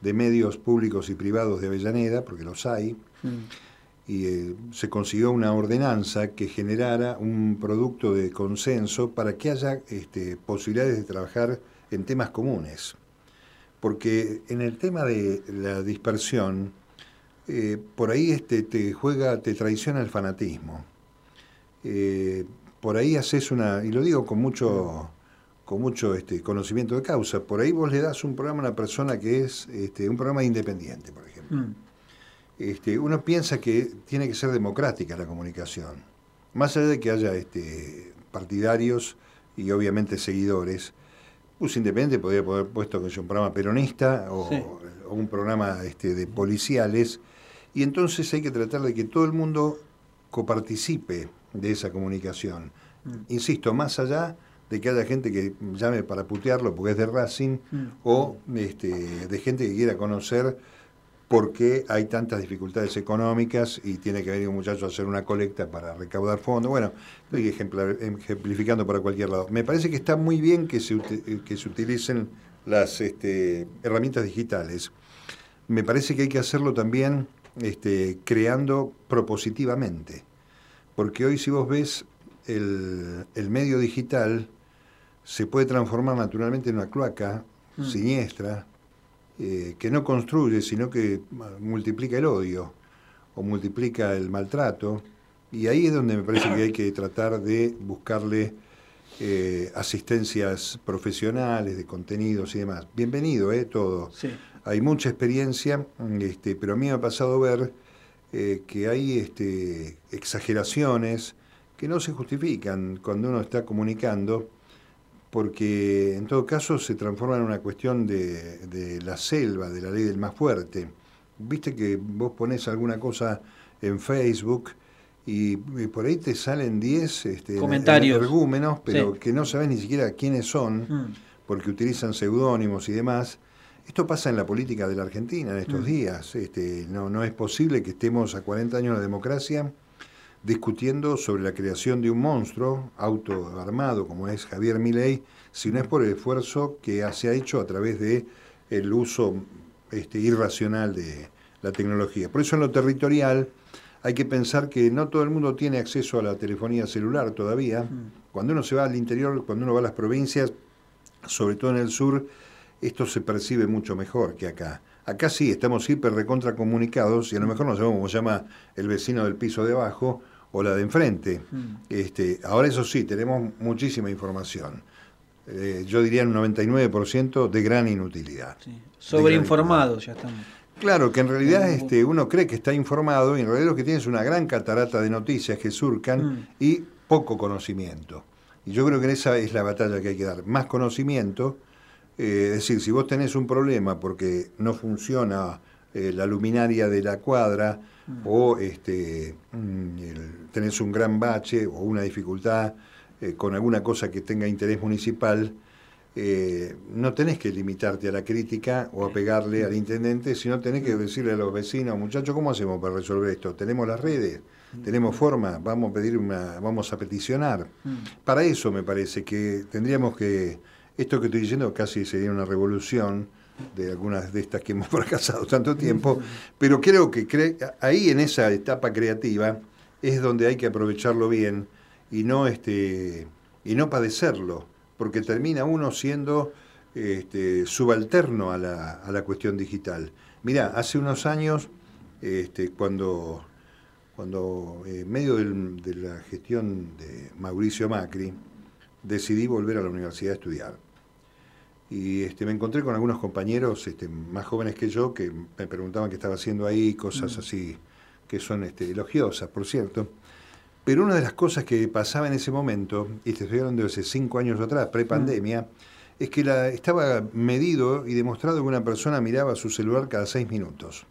de medios públicos y privados de Avellaneda, porque los hay, mm. y eh, se consiguió una ordenanza que generara un producto de consenso para que haya este, posibilidades de trabajar en temas comunes. Porque en el tema de la dispersión, eh, por ahí este, te juega, te traiciona el fanatismo. Eh, por ahí haces una, y lo digo con mucho con mucho este, conocimiento de causa. Por ahí vos le das un programa a una persona que es este, un programa independiente, por ejemplo. Mm. Este, uno piensa que tiene que ser democrática la comunicación. Más allá de que haya este, partidarios y obviamente seguidores, pues independiente podría haber puesto que es un programa peronista o, un programa este, de policiales. Y entonces hay que tratar de que todo el mundo coparticipe de esa comunicación. Mm. Insisto, más allá de que haya gente que llame para putearlo porque es de Racing, mm. o este, de gente que quiera conocer por qué hay tantas dificultades económicas y tiene que venir un muchacho a hacer una colecta para recaudar fondos. Bueno, estoy ejemplificando para cualquier lado. Me parece que está muy bien que se, que se utilicen las este, herramientas digitales. Me parece que hay que hacerlo también este, creando propositivamente. Porque hoy si vos ves el, el medio digital, se puede transformar naturalmente en una cloaca mm. siniestra eh, que no construye, sino que multiplica el odio o multiplica el maltrato. Y ahí es donde me parece que hay que tratar de buscarle eh, asistencias profesionales, de contenidos y demás. Bienvenido, ¿eh? Todo. Hay mucha experiencia, este, pero a mí me ha pasado ver eh, que hay este, exageraciones que no se justifican cuando uno está comunicando porque en todo caso se transforma en una cuestión de, la selva, de la ley del más fuerte. Viste que vos pones alguna cosa en Facebook y, por ahí te salen 10 este, comentarios, argumentos, pero que no sabes ni siquiera quiénes son, mm. porque utilizan seudónimos y demás. Esto pasa en la política de la Argentina en estos mm. días. Este, no, no es posible que estemos a 40 años de democracia discutiendo sobre la creación de un monstruo autoarmado como es Javier Milei, si no es por el esfuerzo que se ha hecho a través de el uso este, irracional de la tecnología. Por eso en lo territorial hay que pensar que no todo el mundo tiene acceso a la telefonía celular todavía. Cuando uno se va al interior, cuando uno va a las provincias, sobre todo en el sur, esto se percibe mucho mejor que acá. Acá sí, estamos hiper recontra comunicados y a lo mejor no sabemos cómo llama el vecino del piso de abajo o la de enfrente. Este, ahora eso sí, tenemos muchísima información. Eh, yo diría un 99% de gran inutilidad. Sobreinformados ya estamos. Claro, que en realidad este, uno cree que está informado y en realidad lo que tiene es una gran catarata de noticias que surcan mm. y poco conocimiento. Y yo creo que esa es la batalla que hay que dar. Más conocimiento, eh, es decir, si vos tenés un problema porque no funciona eh, la luminaria de la cuadra mm. o este, mm, tenés un gran bache o una dificultad eh, con alguna cosa que tenga interés municipal, no tenés que limitarte a la crítica o a pegarle al intendente, sino tenés que decirle a los vecinos, muchachos, ¿cómo hacemos para resolver esto? ¿Tenemos las redes? ¿Tenemos forma? Vamos a pedir una, vamos a peticionar. Para eso me parece que tendríamos que, esto que estoy diciendo casi sería una revolución de algunas de estas que hemos (laughs) fracasado tanto tiempo, pero creo que ahí en esa etapa creativa es donde hay que aprovecharlo bien y no este y no padecerlo porque termina uno siendo este, subalterno a la, a la, cuestión digital. Mirá, hace unos años, este, cuando, cuando en medio de la gestión de Mauricio Macri, decidí volver a la universidad a estudiar. Y este, me encontré con algunos compañeros este, más jóvenes que yo que me preguntaban qué estaba haciendo ahí, cosas mm. así que son este, elogiosas, por cierto. Pero una de las cosas que pasaba en ese momento, y te estoy hablando de hace cinco años atrás, pre-pandemia, mm. es que la, estaba medido y demostrado que una persona miraba su celular cada seis minutos.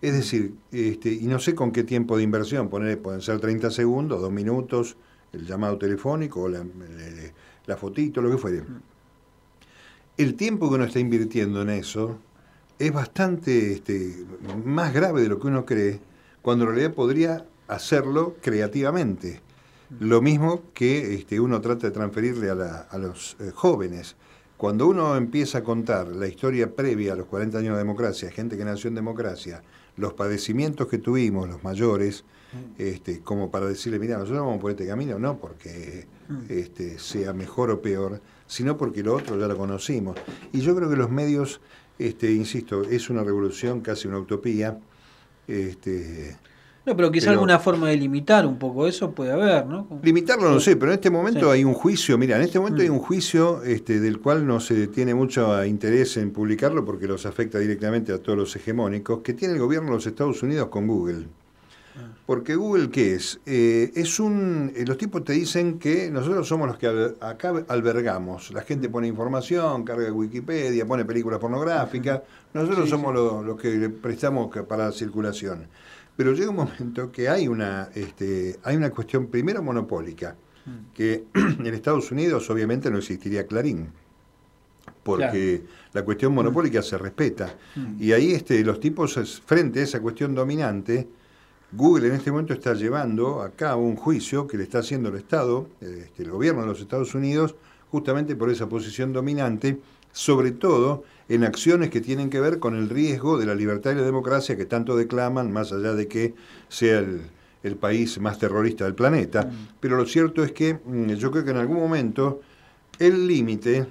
Es decir, este, y no sé con qué tiempo de inversión, poner, pueden ser 30 segundos, dos minutos, el llamado telefónico, la, la fotito, lo que fuere. Mm. El tiempo que uno está invirtiendo en eso es bastante este, más grave de lo que uno cree, cuando en realidad podría hacerlo creativamente. Lo mismo que este, uno trata de transferirle a, los eh, jóvenes. Cuando uno empieza a contar la historia previa a los 40 años de democracia, gente que nació en democracia, los padecimientos que tuvimos, los mayores, este, como para decirle, mira, nosotros vamos por este camino, no porque este, sea mejor o peor, sino porque lo otro ya lo conocimos. Y yo creo que los medios, este, insisto, es una revolución, casi una utopía. Este, no, pero quizá alguna forma de limitar un poco eso puede haber, ¿no? Limitarlo no sé, pero en este momento hay un juicio, mira, en este momento hay mm. un juicio este, del cual no se tiene mucho interés en publicarlo porque los afecta directamente a todos los hegemónicos, que tiene el gobierno de los Estados Unidos con Google. Porque Google, ¿qué es? Eh, es un. Eh, los tipos te dicen que nosotros somos los que acá albergamos. La gente pone información, carga Wikipedia, pone películas pornográficas. Nosotros somos los que le prestamos para la circulación. Pero llega un momento que hay una, este, hay una cuestión primero monopólica, mm. que (clears throat) en Estados Unidos obviamente no existiría Clarín, porque la cuestión monopólica se respeta. Mm. Y ahí este, los tipos, frente a esa cuestión dominante, Google en este momento está llevando a cabo un juicio que le está haciendo el Estado, este, el gobierno de los Estados Unidos, justamente por esa posición dominante, sobre todo en acciones que tienen que ver con el riesgo de la libertad y la democracia que tanto declaman, más allá de que sea el, país más terrorista del planeta. Mm. Pero lo cierto es que mm, yo creo que en algún momento el límite,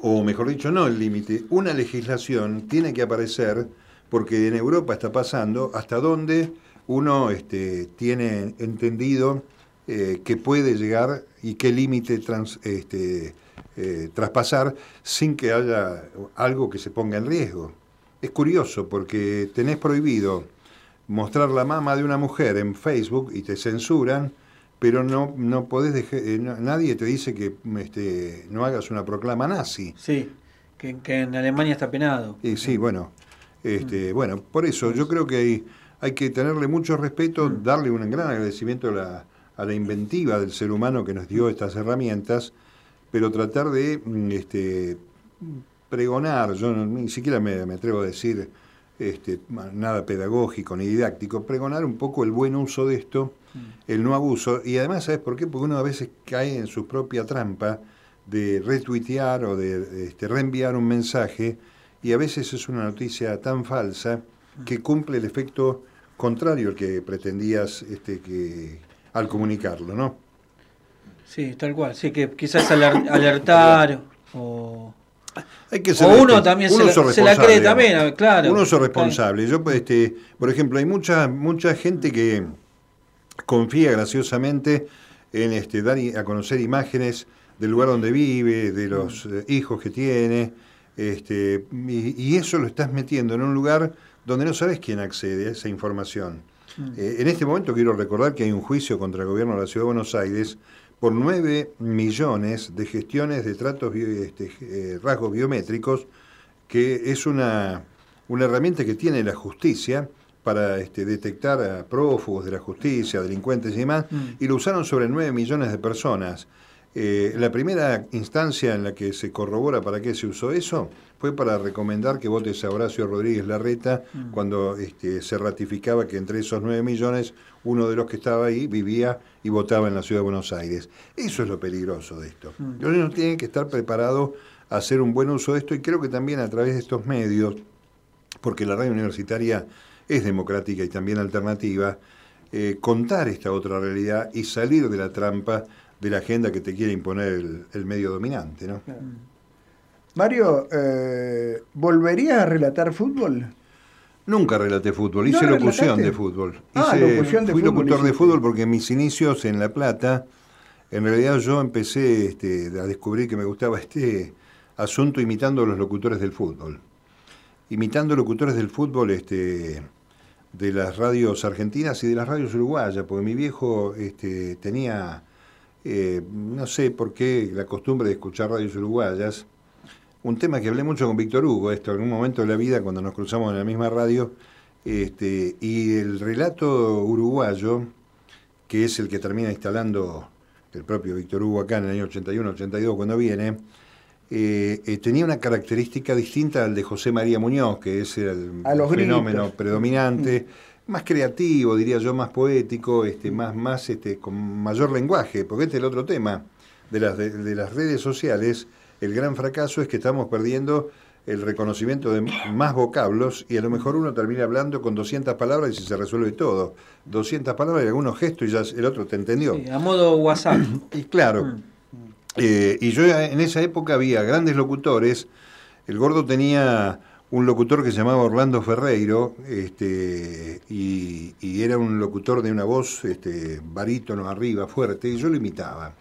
o mejor dicho, no el límite, una legislación tiene que aparecer, porque en Europa está pasando, hasta dónde uno este, tiene entendido eh, que puede llegar y qué límite este, eh, traspasar sin que haya algo que se ponga en riesgo. Es curioso porque tenés prohibido mostrar la mama de una mujer en Facebook y te censuran, pero no, no podés dejar, eh, nadie te dice que este, no hagas una proclama nazi. Sí, que, en Alemania está penado. Y sí, bueno, este, mm. bueno, por eso yo creo que hay, hay que tenerle mucho respeto, mm. darle un gran agradecimiento a la, a la inventiva del ser humano que nos dio estas herramientas pero tratar de mm, este, pregonar, yo ni siquiera me, atrevo a decir este, nada pedagógico ni didáctico, pregonar un poco el buen uso de esto, el no abuso, y además, ¿sabes por qué? Porque uno a veces cae en su propia trampa de retuitear o de este, reenviar un mensaje, y a veces es una noticia tan falsa que cumple el efecto contrario al que pretendías este, que, al comunicarlo, ¿no? Sí, tal cual. Sí, que quizás (coughs) alertar o... Hay que ser, o uno también se, la, cree también, claro. Uno es responsable. Yo, este, por ejemplo, hay mucha, mucha gente que confía graciosamente en este, dar a conocer imágenes del lugar donde vive, de los mm. eh, hijos que tiene, este, y, eso lo estás metiendo en un lugar donde no sabes quién accede a esa información. Mm. Eh, en este momento quiero recordar que hay un juicio contra el gobierno de la Ciudad de Buenos Aires por 9 millones de gestiones de tratos, este, eh, rasgos biométricos, que es una, una herramienta que tiene la justicia para este, detectar a prófugos de la justicia, delincuentes y demás, mm. y lo usaron sobre 9 millones de personas. Eh, la primera instancia en la que se corrobora para qué se usó eso fue para recomendar que votes a Horacio Rodríguez Larreta mm. cuando este, se ratificaba que entre esos 9 millones uno de los que estaba ahí vivía y votaba en la ciudad de Buenos Aires. Eso es lo peligroso de esto. Mm. Los niños tienen que estar preparados a hacer un buen uso de esto y creo que también a través de estos medios, porque la radio universitaria es democrática y también alternativa, eh, contar esta otra realidad y salir de la trampa de la agenda que te quiere imponer el, medio dominante. ¿no? Mario, eh, ¿volverías a relatar fútbol? Nunca relaté fútbol, hice locución de fútbol. Ah, locución de fui locutor de fútbol porque en mis inicios en La Plata, en realidad yo empecé este, a descubrir que me gustaba este asunto imitando a los locutores del fútbol. Imitando locutores del fútbol este, de las radios argentinas y de las radios uruguayas, porque mi viejo este, tenía eh, no sé por qué la costumbre de escuchar radios uruguayas. Un tema que hablé mucho con Víctor Hugo, esto, en un momento de la vida, cuando nos cruzamos en la misma radio, este, y el relato uruguayo, que es el que termina instalando el propio Víctor Hugo acá en el año 81-82 cuando viene, eh, eh, tenía una característica distinta al de José María Muñoz, que es el fenómeno predominante. Mm más creativo, diría yo, más poético, este, más, más, este, con mayor lenguaje, porque este es el otro tema de las, de, las redes sociales. El gran fracaso es que estamos perdiendo el reconocimiento de más vocablos y a lo mejor uno termina hablando con 200 palabras y se resuelve todo. 200 palabras y algunos gestos y ya el otro te entendió. a modo WhatsApp. (clears throat) Y claro. Mm. Eh, y yo en esa época había grandes locutores. El gordo tenía un locutor que se llamaba Orlando Ferreiro, este, y, era un locutor de una voz este, barítono arriba, fuerte, y yo lo imitaba.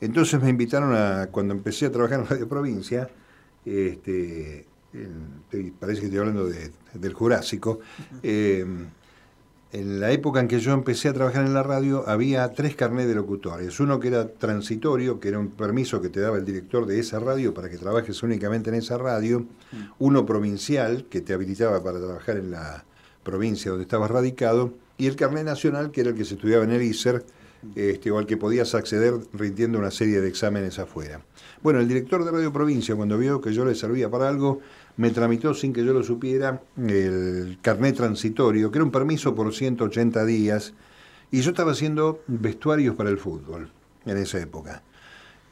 Entonces me invitaron a, cuando empecé a trabajar en Radio Provincia, este, parece que estoy hablando del Jurásico, en la época en que yo empecé a trabajar en la radio había tres carnés de locutores. Uno que era transitorio, que era un permiso que te daba el director de esa radio para que trabajes únicamente en esa radio. Uno provincial, que te habilitaba para trabajar en la provincia donde estabas radicado. Y el carnet nacional, que era el que se estudiaba en el ISER, este, o al que podías acceder rindiendo una serie de exámenes afuera. Bueno, el director de Radio Provincia, cuando vio que yo le servía para algo, me tramitó sin que yo lo supiera el carnet transitorio, que era un permiso por 180 días, y yo estaba haciendo vestuarios para el fútbol en esa época.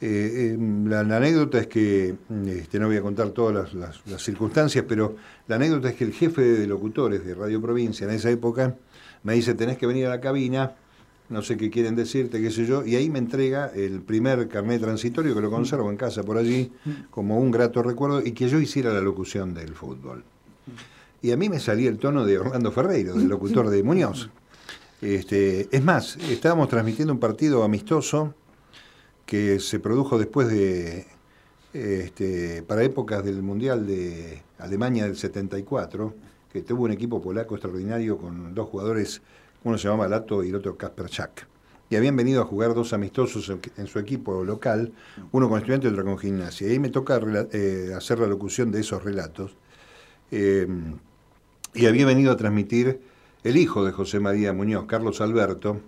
Eh, em, la, anécdota es que, este, no voy a contar todas las, circunstancias, pero la anécdota es que el jefe de locutores de Radio Provincia en esa época me dice, tenés que venir a la cabina no sé qué quieren decirte, qué sé yo, y ahí me entrega el primer carnet transitorio que lo conservo en casa por allí como un grato recuerdo y que yo hiciera la locución del fútbol. Y a mí me salía el tono de Orlando Ferreiro, del locutor de Muñoz. Este, es más, estábamos transmitiendo un partido amistoso que se produjo después de, este, para épocas del Mundial de Alemania del 74, que tuvo un equipo polaco extraordinario con dos jugadores uno se llamaba Lato y el otro Kasper Schack. Y habían venido a jugar dos amistosos en, su equipo local, uno con estudiantes y otro con gimnasia. Y ahí me toca eh, hacer la locución de esos relatos. Em, y había venido a transmitir el hijo de José María Muñoz, Carlos Alberto,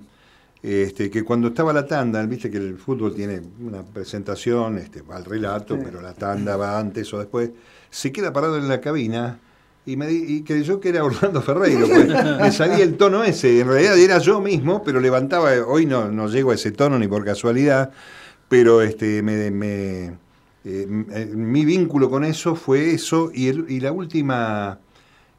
este, que cuando estaba la tanda, viste que el fútbol tiene una presentación, este, va al relato, pero la tanda va antes o después, se queda parado en la cabina y, me, y creyó que era Orlando Ferreiro, pues. Me salía el tono ese, en realidad era yo mismo, pero levantaba, hoy no, no llego a ese tono ni por casualidad, pero este, me, me eh, mi vínculo con eso fue eso y, y la última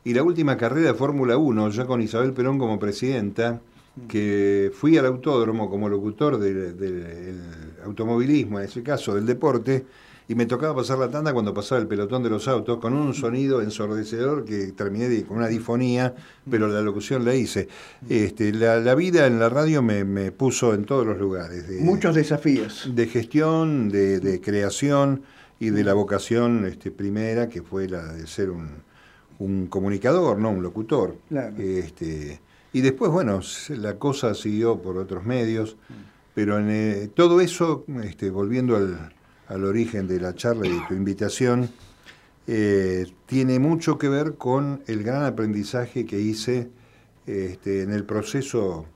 y la última carrera de Fórmula 1, ya con Isabel Perón como presidenta, que fui al autódromo como locutor del automovilismo, en ese caso del deporte, y me tocaba pasar la tanda cuando pasaba el pelotón de los autos con un sonido ensordecedor que terminé con una difonía, pero la locución la hice. Este, la, vida en la radio me, puso en todos los lugares. Muchos desafíos. De gestión, de, creación y de la vocación este, primera, que fue la de ser un, un comunicador, no un locutor. Este, y después, bueno, la cosa siguió por otros medios, pero en eh, todo eso, este, volviendo al, al, origen de la charla y de tu invitación, eh, tiene mucho que ver con el gran aprendizaje que hice este, en el proceso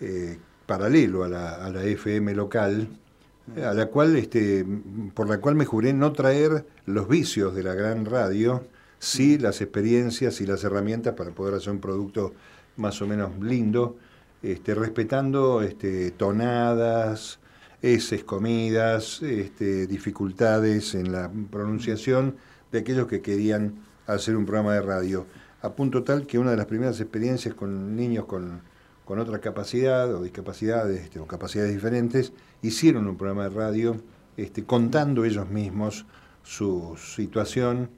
eh, paralelo a la, FM local, a la cual, este, por la cual me juré no traer los vicios de la gran radio, sí las experiencias y las herramientas para poder hacer un producto más o menos lindo, este, respetando tonadas, heces, comidas, este, dificultades en la pronunciación de aquellos que querían hacer un programa de radio. A punto tal que una de las primeras experiencias con niños con, con otra capacidad o discapacidades este, o capacidades diferentes hicieron un programa de radio este, contando ellos mismos su situación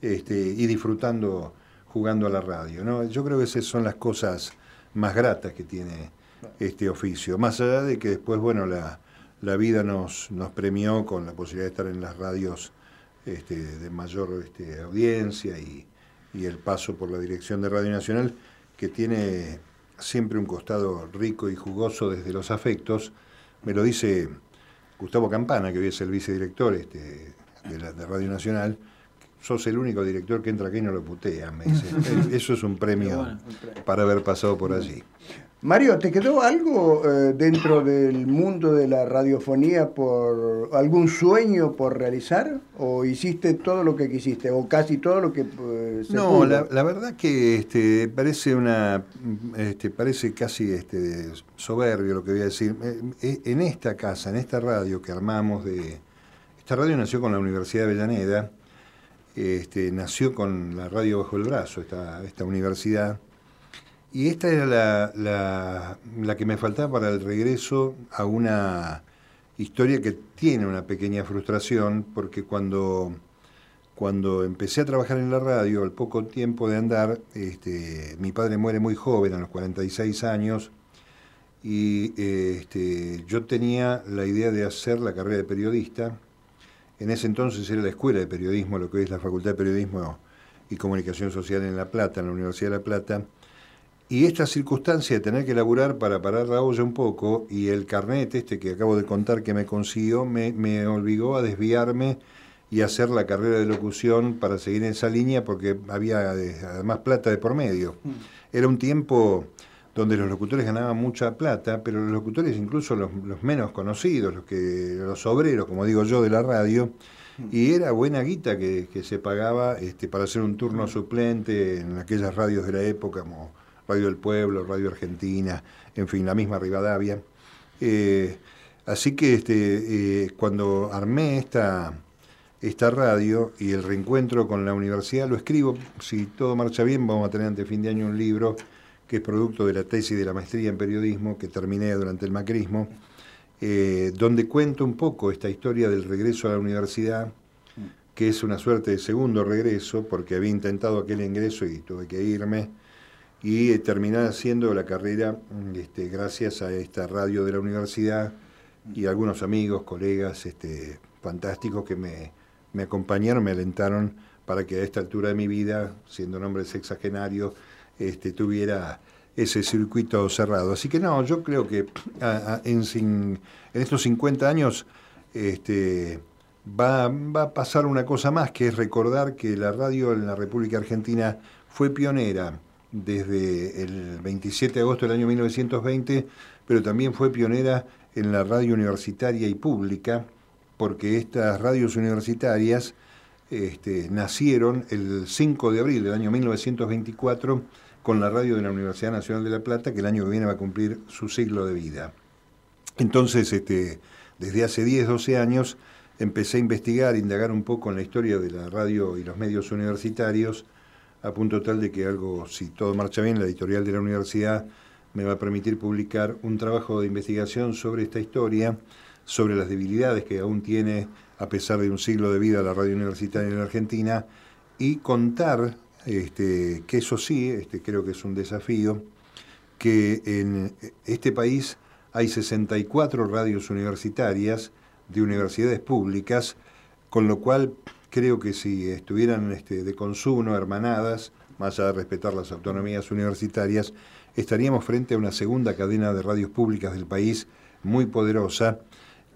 y disfrutando jugando a la radio. ¿no? Yo creo que esas son las cosas más gratas que tiene este oficio. Más allá de que después, bueno, la, la vida nos, premió con la posibilidad de estar en las radios este, de mayor este, audiencia y, y, el paso por la dirección de Radio Nacional, que tiene siempre un costado rico y jugoso desde los afectos. Me lo dice Gustavo Campana, que hoy es el vicedirector este, de, la, de Radio Nacional sos el único director que entra aquí y no lo putea, me dice. (laughs) Eso es un premio para haber pasado por allí. Mario, ¿te quedó algo eh, dentro del mundo de la radiofonía por algún sueño por realizar? ¿O hiciste todo lo que quisiste? ¿O casi todo lo que eh, se No, la, verdad que este, parece una este, parece casi este, soberbio lo que voy a decir. Eh, en esta casa, en esta radio que armamos de. Esta radio nació con la Universidad de Avellaneda este, nació con la radio bajo el brazo, esta, esta universidad. Y esta era la, la, que me faltaba para el regreso a una historia que tiene una pequeña frustración, porque cuando, cuando empecé a trabajar en la radio, al poco tiempo de andar, este, mi padre muere muy joven, a los 46 años, y este, yo tenía la idea de hacer la carrera de periodista, en ese entonces era la Escuela de Periodismo, lo que hoy es la Facultad de Periodismo y Comunicación Social en La Plata, en la Universidad de La Plata. Y esta circunstancia de tener que laburar para parar la olla un poco y el carnet este que acabo de contar que me consiguió me, me obligó a desviarme y hacer la carrera de locución para seguir en esa línea porque había además plata de por medio. Mm. Era un tiempo donde los locutores ganaban mucha plata, pero los locutores, incluso los, menos conocidos, los que los obreros, como digo yo, de la radio, y era buena guita que, se pagaba este, para hacer un turno suplente en aquellas radios de la época, como Radio del Pueblo, Radio Argentina, en fin, la misma Rivadavia. Eh, así que este, eh, cuando armé esta, esta radio y el reencuentro con la universidad, lo escribo, si todo marcha bien, vamos a tener ante fin de año un libro que es producto de la tesis de la maestría en periodismo que terminé durante el macrismo, eh, donde cuento un poco esta historia del regreso a la universidad, que es una suerte de segundo regreso, porque había intentado aquel ingreso y tuve que irme, y eh, terminé haciendo la carrera este, gracias a esta radio de la universidad y algunos amigos, colegas este, fantásticos que me, me acompañaron, me alentaron para que a esta altura de mi vida, siendo un hombre sexagenario, este, tuviera ese circuito cerrado. Así que no, yo creo que en, estos 50 años este, va, a pasar una cosa más, que es recordar que la radio en la República Argentina fue pionera desde el 27 de agosto del año 1920, pero también fue pionera en la radio universitaria y pública, porque estas radios universitarias este, nacieron el 5 de abril del año 1924 con la radio de la Universidad Nacional de La Plata, que el año que viene va a cumplir su siglo de vida. Entonces, este, desde hace 10, 12 años, empecé a investigar, indagar un poco en la historia de la radio y los medios universitarios, a punto tal de que algo, si todo marcha bien, la editorial de la universidad me va a permitir publicar un trabajo de investigación sobre esta historia, sobre las debilidades que aún tiene, a pesar de un siglo de vida, la radio universitaria en Argentina, y contar, este, que eso sí, este, creo que es un desafío, que en este país hay 64 radios universitarias de universidades públicas, con lo cual creo que si estuvieran este, de consumo, hermanadas, más allá de respetar las autonomías universitarias, estaríamos frente a una segunda cadena de radios públicas del país muy poderosa,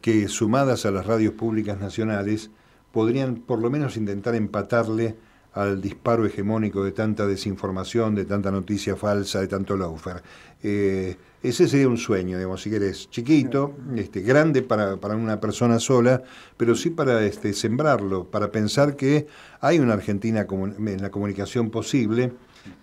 que sumadas a las radios públicas nacionales, podrían por lo menos intentar empatarle al disparo hegemónico de tanta desinformación, de tanta noticia falsa, de tanto laufer. Eh, ese sería un sueño, digamos, si querés, chiquito, este, grande para, una persona sola, pero sí para este, sembrarlo, para pensar que hay una Argentina en la comunicación posible,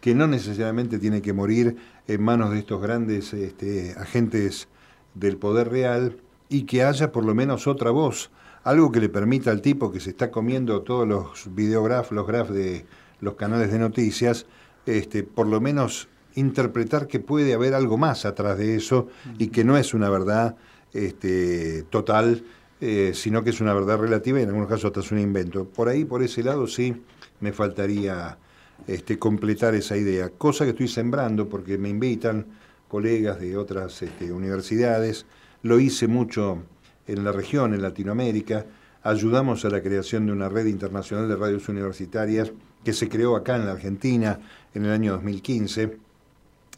que no necesariamente tiene que morir en manos de estos grandes este, agentes del poder real y que haya por lo menos otra voz, algo que le permita al tipo que se está comiendo todos los videografs, los grafs de los canales de noticias, este, por lo menos interpretar que puede haber algo más atrás de eso y que no es una verdad este, total, eh, sino que es una verdad relativa y en algunos casos hasta es un invento. Por ahí, por ese lado, sí me faltaría este, completar esa idea, cosa que estoy sembrando porque me invitan colegas de otras universidades, lo hice mucho en la región, en Latinoamérica, ayudamos a la creación de una red internacional de radios universitarias que se creó acá en la Argentina en el año 2015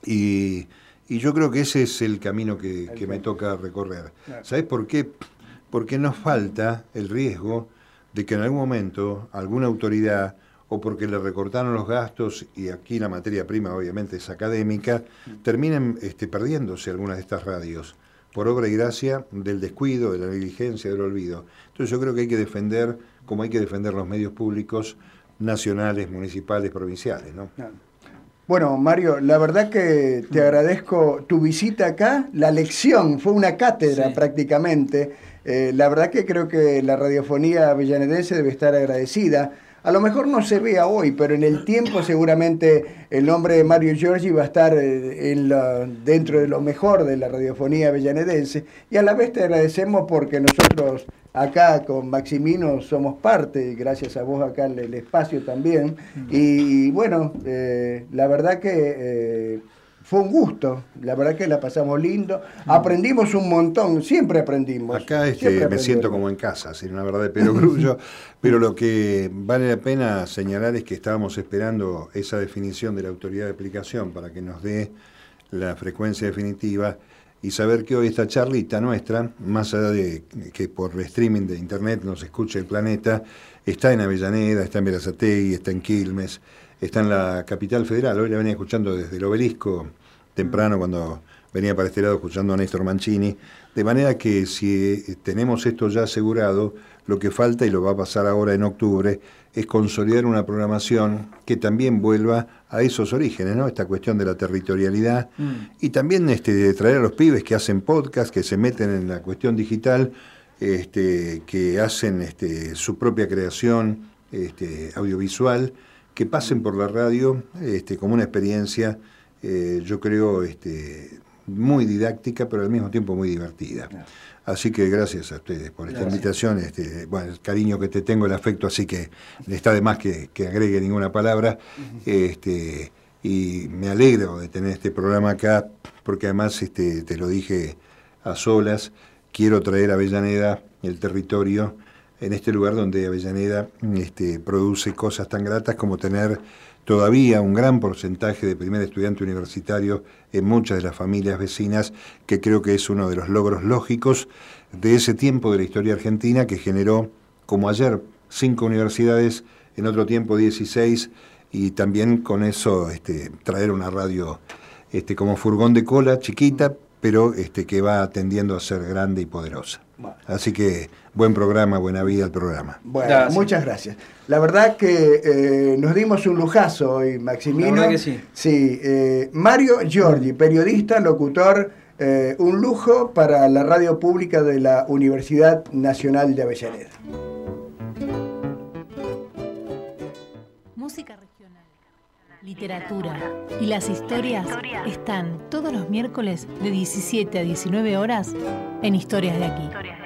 y, yo creo que ese es el camino que, me toca recorrer. ¿Sabes por qué? Porque nos falta el riesgo de que en algún momento alguna autoridad, o porque le recortaron los gastos, y aquí la materia prima obviamente es académica, terminen este, perdiéndose algunas de estas radios, por obra y gracia del descuido, de la negligencia, del olvido. Entonces yo creo que hay que defender, como hay que defender los medios públicos nacionales, municipales, provinciales. ¿no? Bueno, Mario, la verdad que te agradezco tu visita acá. La lección fue una cátedra prácticamente. Eh, la verdad que creo que la radiofonía avellanedense debe estar agradecida a lo mejor no se vea hoy, pero en el tiempo seguramente el nombre de Mario Giorgi va a estar eh, dentro de lo mejor de la radiofonía avellanedense. Y a la vez te agradecemos porque nosotros acá con Maximino somos parte, gracias a vos acá en el espacio también. Y, bueno, eh, la verdad que... Eh, fue un gusto, la verdad que la pasamos lindo, aprendimos un montón, siempre aprendimos. Acá este, me siento como en casa, sin una verdad de pelo grullo, (laughs) pero lo que vale la pena señalar es que estábamos esperando esa definición de la autoridad de aplicación para que nos dé la frecuencia definitiva y saber que hoy esta charlita nuestra, más allá de que por streaming de internet nos escuche el planeta, está en Avellaneda, está en Verazategui, está en Quilmes, está en la capital federal. Hoy la venía escuchando desde el obelisco, temprano, cuando venía para este lado escuchando a Néstor Mancini. De manera que si eh, tenemos esto ya asegurado, lo que falta, y lo va a pasar ahora en octubre, es consolidar una programación que también vuelva a esos orígenes, ¿no? Esta cuestión de la territorialidad mm. y también este, de traer a los pibes que hacen podcast, que se meten en la cuestión digital, este, que hacen este, su propia creación este, audiovisual que pasen por la radio este, como una experiencia, eh, yo creo, este, muy didáctica, pero al mismo tiempo muy divertida. Así que gracias a ustedes por esta invitación. Este, bueno, el cariño que te tengo, el afecto, así que está de más que, agregue ninguna palabra. este, y me alegro de tener este programa acá, porque además este, te lo dije a solas, quiero traer a Avellaneda el territorio en este lugar donde Avellaneda este, produce cosas tan gratas como tener todavía un gran porcentaje de primer estudiante universitario en muchas de las familias vecinas, que creo que es uno de los logros lógicos de ese tiempo de la historia argentina que generó, como ayer, cinco universidades, en otro tiempo 16, y también con eso este, traer una radio este, como furgón de cola, chiquita, pero este, que va tendiendo a ser grande y poderosa. Así que buen programa, buena vida el programa. Bueno, muchas gracias. La verdad que eh, nos dimos un lujazo hoy, Maximino. La verdad que sí. Sí, eh, Mario Giorgi, periodista, locutor, eh, un lujo para la radio pública de la Universidad Nacional de Avellaneda. Literatura y las historias están todos los miércoles de 17 a 19 horas en Historias de aquí.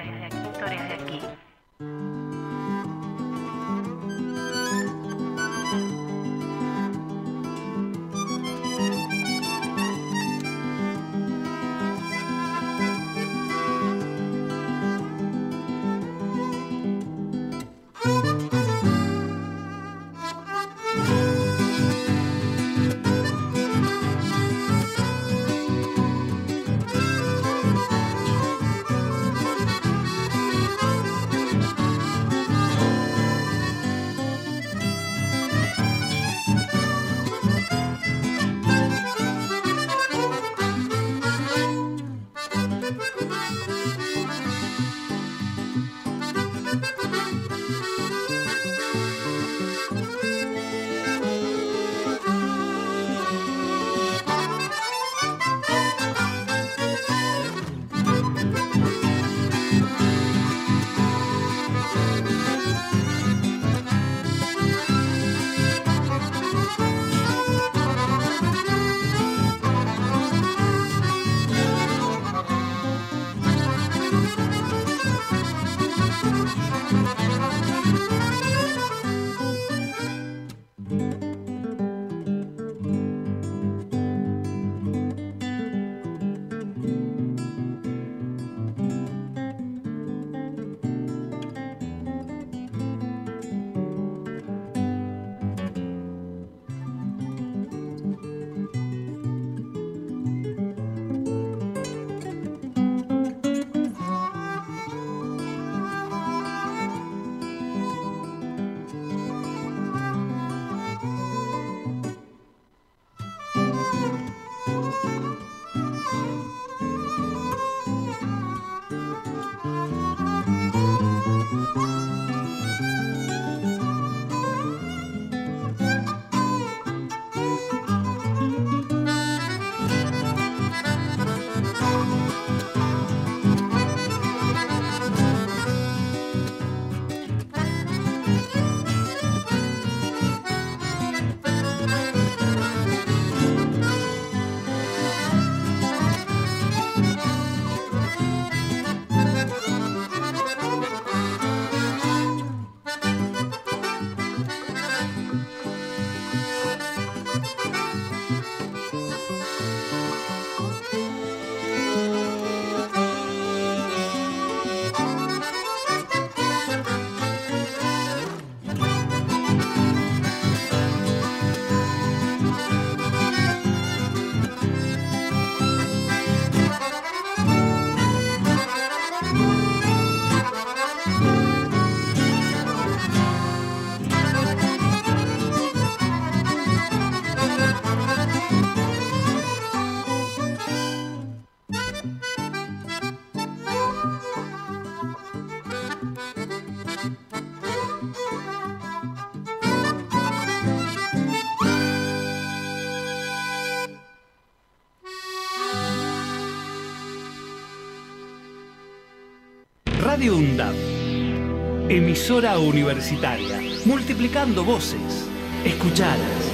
Emisora universitaria, multiplicando voces, escuchadas.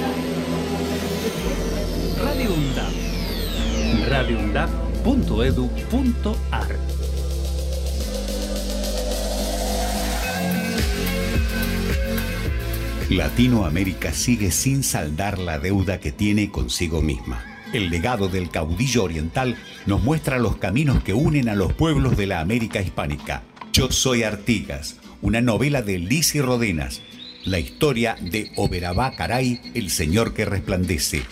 Radio UNDAB, radioundab.edu.ar. Latinoamérica sigue sin saldar la deuda que tiene consigo misma. El legado del caudillo oriental nos muestra los caminos que unen a los pueblos de la América hispánica. Yo soy Artigas, una novela de Lisi Rodenas, la historia de Oberabá Caray, el señor que resplandece.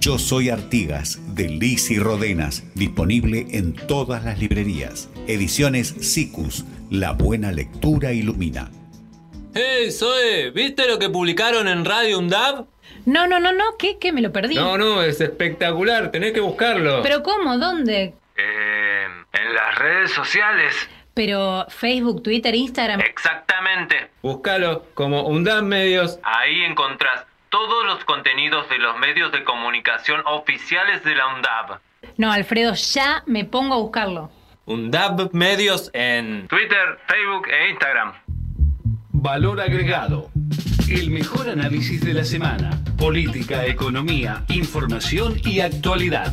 Yo soy Artigas, de Lisi Rodenas, disponible en todas las librerías. Ediciones SICUS, la buena lectura ilumina. ¡Hey, Zoe! ¿Viste lo que publicaron en Radio UNDAB? No, no, no, no, ¿qué? ¿Qué? Me lo perdí. No, no, es espectacular, tenés que buscarlo. ¿Pero cómo? ¿Dónde? En las redes sociales. Pero Facebook, Twitter, Instagram. Exactamente. Búscalo como UNDAB Medios. Ahí encontrás todos los contenidos de los medios de comunicación oficiales de la UNDAB. No, Alfredo, ya me pongo a buscarlo. UNDAB Medios en Twitter, Facebook e Instagram. Valor agregado. El mejor análisis de la semana. Política, economía, información y actualidad.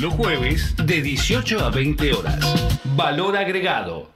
Los jueves de 18 a 20 horas. Valor agregado.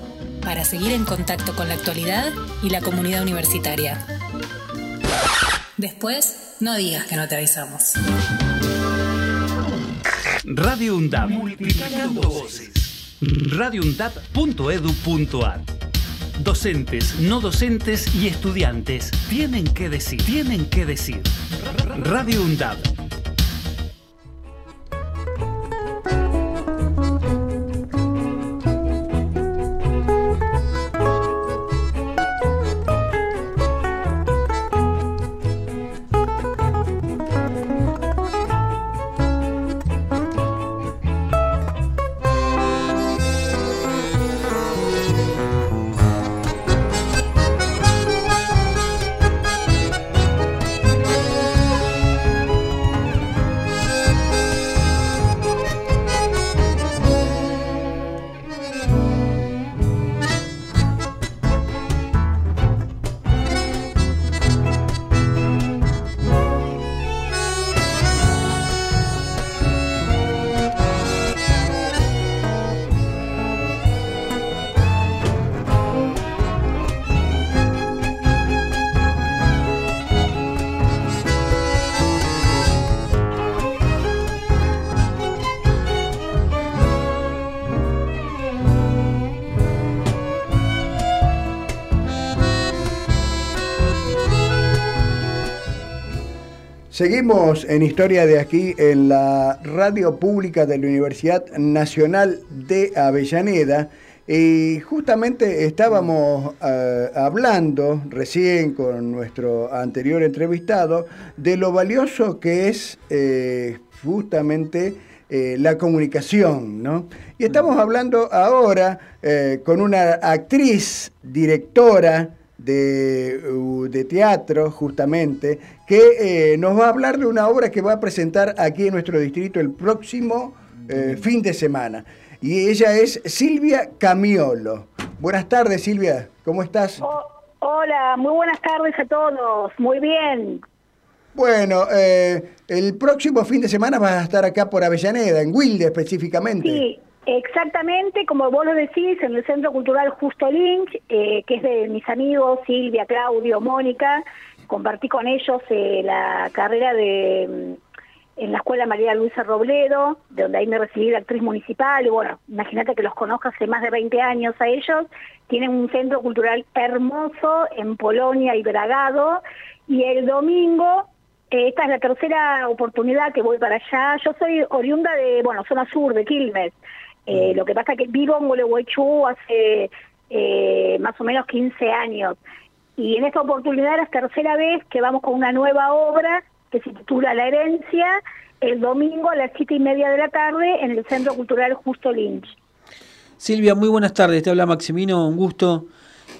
para seguir en contacto con la actualidad y la comunidad universitaria. Después, no digas que no te avisamos. Radio UNDAB. Multiplicando voces. radioundab.edu.ar Docentes, no docentes y estudiantes tienen que decir, tienen que decir. Radio UNDAB. Seguimos en Historia de aquí en la radio pública de la Universidad Nacional de Avellaneda y justamente estábamos eh, hablando recién con nuestro anterior entrevistado de lo valioso que es eh, justamente eh, la comunicación, ¿no? Y estamos hablando ahora con una actriz, directora, de, de, teatro, justamente, que eh, nos va a hablar de una obra que va a presentar aquí en nuestro distrito el próximo eh, fin de semana. Y ella es Silvia Camiolo. Buenas tardes, Silvia, ¿cómo estás? hola, muy buenas tardes a todos, muy bien. Bueno, eh, el próximo fin de semana vas a estar acá por Avellaneda, en Wilde específicamente. Sí, Exactamente, como vos lo decís, en el Centro Cultural Justo Link, eh, que es de mis amigos Silvia, Claudio, Mónica, compartí con ellos eh, la carrera de mm, en la Escuela María Luisa Robledo, de donde ahí me recibí de actriz municipal, y bueno, imagínate que los conozco hace más de 20 años a ellos, tienen un centro cultural hermoso en Polonia y Bragado, y el domingo eh, esta es la tercera oportunidad que voy para allá. Yo soy oriunda de, bueno, zona sur de Quilmes. Eh, lo que pasa es que vivo en Gualeguaychú hace eh, más o menos 15 años. Y en esta oportunidad es la tercera vez que vamos con una nueva obra que se titula La herencia, el domingo a las siete y media de la tarde en el Centro Cultural Justo Lynch. Silvia, muy buenas tardes. Te habla Maximino, un gusto.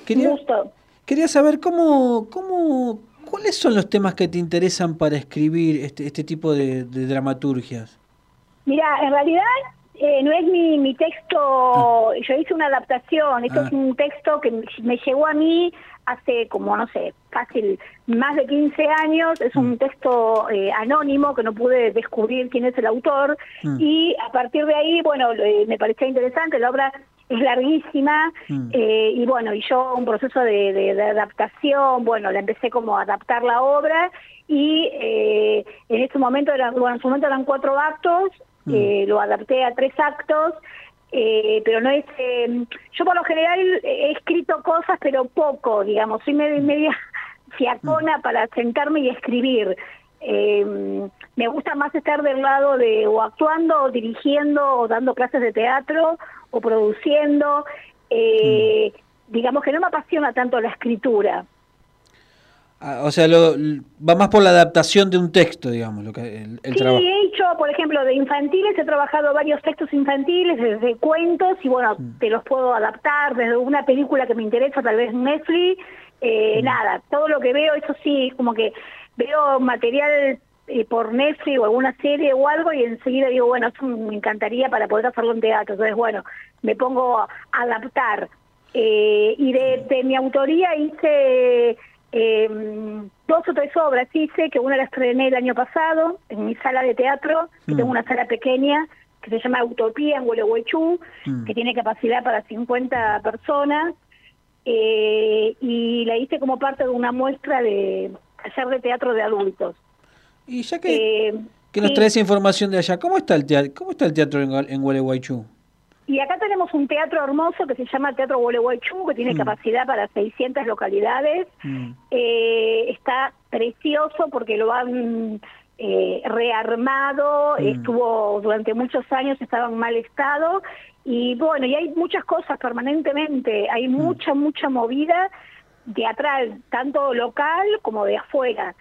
Quería, un gusto. Quería saber cómo, cómo, cuáles son los temas que te interesan para escribir este, este tipo de, de dramaturgias. Mira, en realidad eh, no es mi, mi texto, ah. yo hice una adaptación, esto es ah. un texto que me llegó a mí hace como, no sé, fácil, más de 15 años, es un mm. texto eh, anónimo que no pude descubrir quién es el autor mm. y a partir de ahí, bueno, me parecía interesante, la obra es larguísima mm. eh, y bueno, y yo un proceso de, de, adaptación, bueno, la empecé como a adaptar la obra y en ese momento, eran, bueno, en su momento eran cuatro actos, Mm. lo adapté a tres actos eh, pero no es... Eh, yo por lo general he escrito cosas, pero poco, digamos, soy media, media (laughs) fiacona Mm. para sentarme y escribir. Eh, me gusta más estar del lado de o actuando o dirigiendo o dando clases de teatro o produciendo. Eh, Digamos que no me apasiona tanto la escritura. Ah, o sea, lo, va más por la adaptación de un texto, digamos, lo que el, el sí, trabajo. he hecho, por ejemplo, de infantiles, he trabajado varios textos infantiles, desde cuentos, y bueno, Mm. te los puedo adaptar, desde una película que me interesa, tal vez Netflix, eh, Mm. nada, todo lo que veo, eso sí, como que veo material eh, por Netflix o alguna serie o algo, y enseguida digo, bueno, eso me encantaría para poder hacerlo en teatro, entonces bueno, me pongo a adaptar. Eh, y de, de mi autoría hice eh, dos o tres obras hice, que una la estrené el año pasado en mi sala de teatro, que Mm. tengo una sala pequeña que se llama Utopía en Gualeguaychú, Mm. que tiene capacidad para 50 personas, eh, y la hice como parte de una muestra de taller de teatro de adultos. Y ya que, Eh, que nos traes información de allá, ¿cómo está el teatro, cómo está el teatro en, en Gualeguaychú? Y acá tenemos un teatro hermoso que se llama Teatro Gualeguaychú, que tiene Mm. capacidad para 600 localidades. Mm. Eh, está precioso porque lo han eh, rearmado, Mm. estuvo durante muchos años, estaba en mal estado. Y bueno, y hay muchas cosas permanentemente, hay mucha, mucha movida teatral, tanto local como de afuera.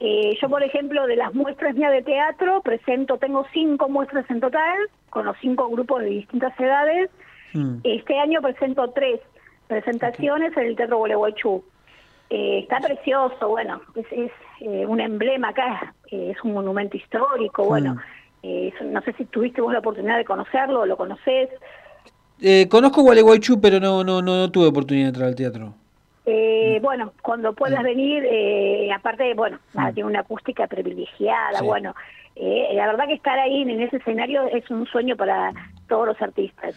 Eh, yo, por ejemplo, de las muestras mías de teatro, presento, tengo cinco muestras en total, con los cinco grupos de distintas edades. Mm. Este año presento tres presentaciones en el Teatro Gualeguaychú. Eh, está precioso, bueno, es, es eh, un emblema acá, eh, es un monumento histórico, bueno, Mm. eh, es- no sé si tuviste vos la oportunidad de conocerlo, o lo conoces. Eh, conozco Gualeguaychú, pero no, no, no, no tuve oportunidad de entrar al teatro. Eh, bueno, cuando puedas venir, eh, aparte, bueno, nada, Mm. tiene una acústica privilegiada, Sí. bueno, eh, la verdad que estar ahí en ese escenario es un sueño para todos los artistas.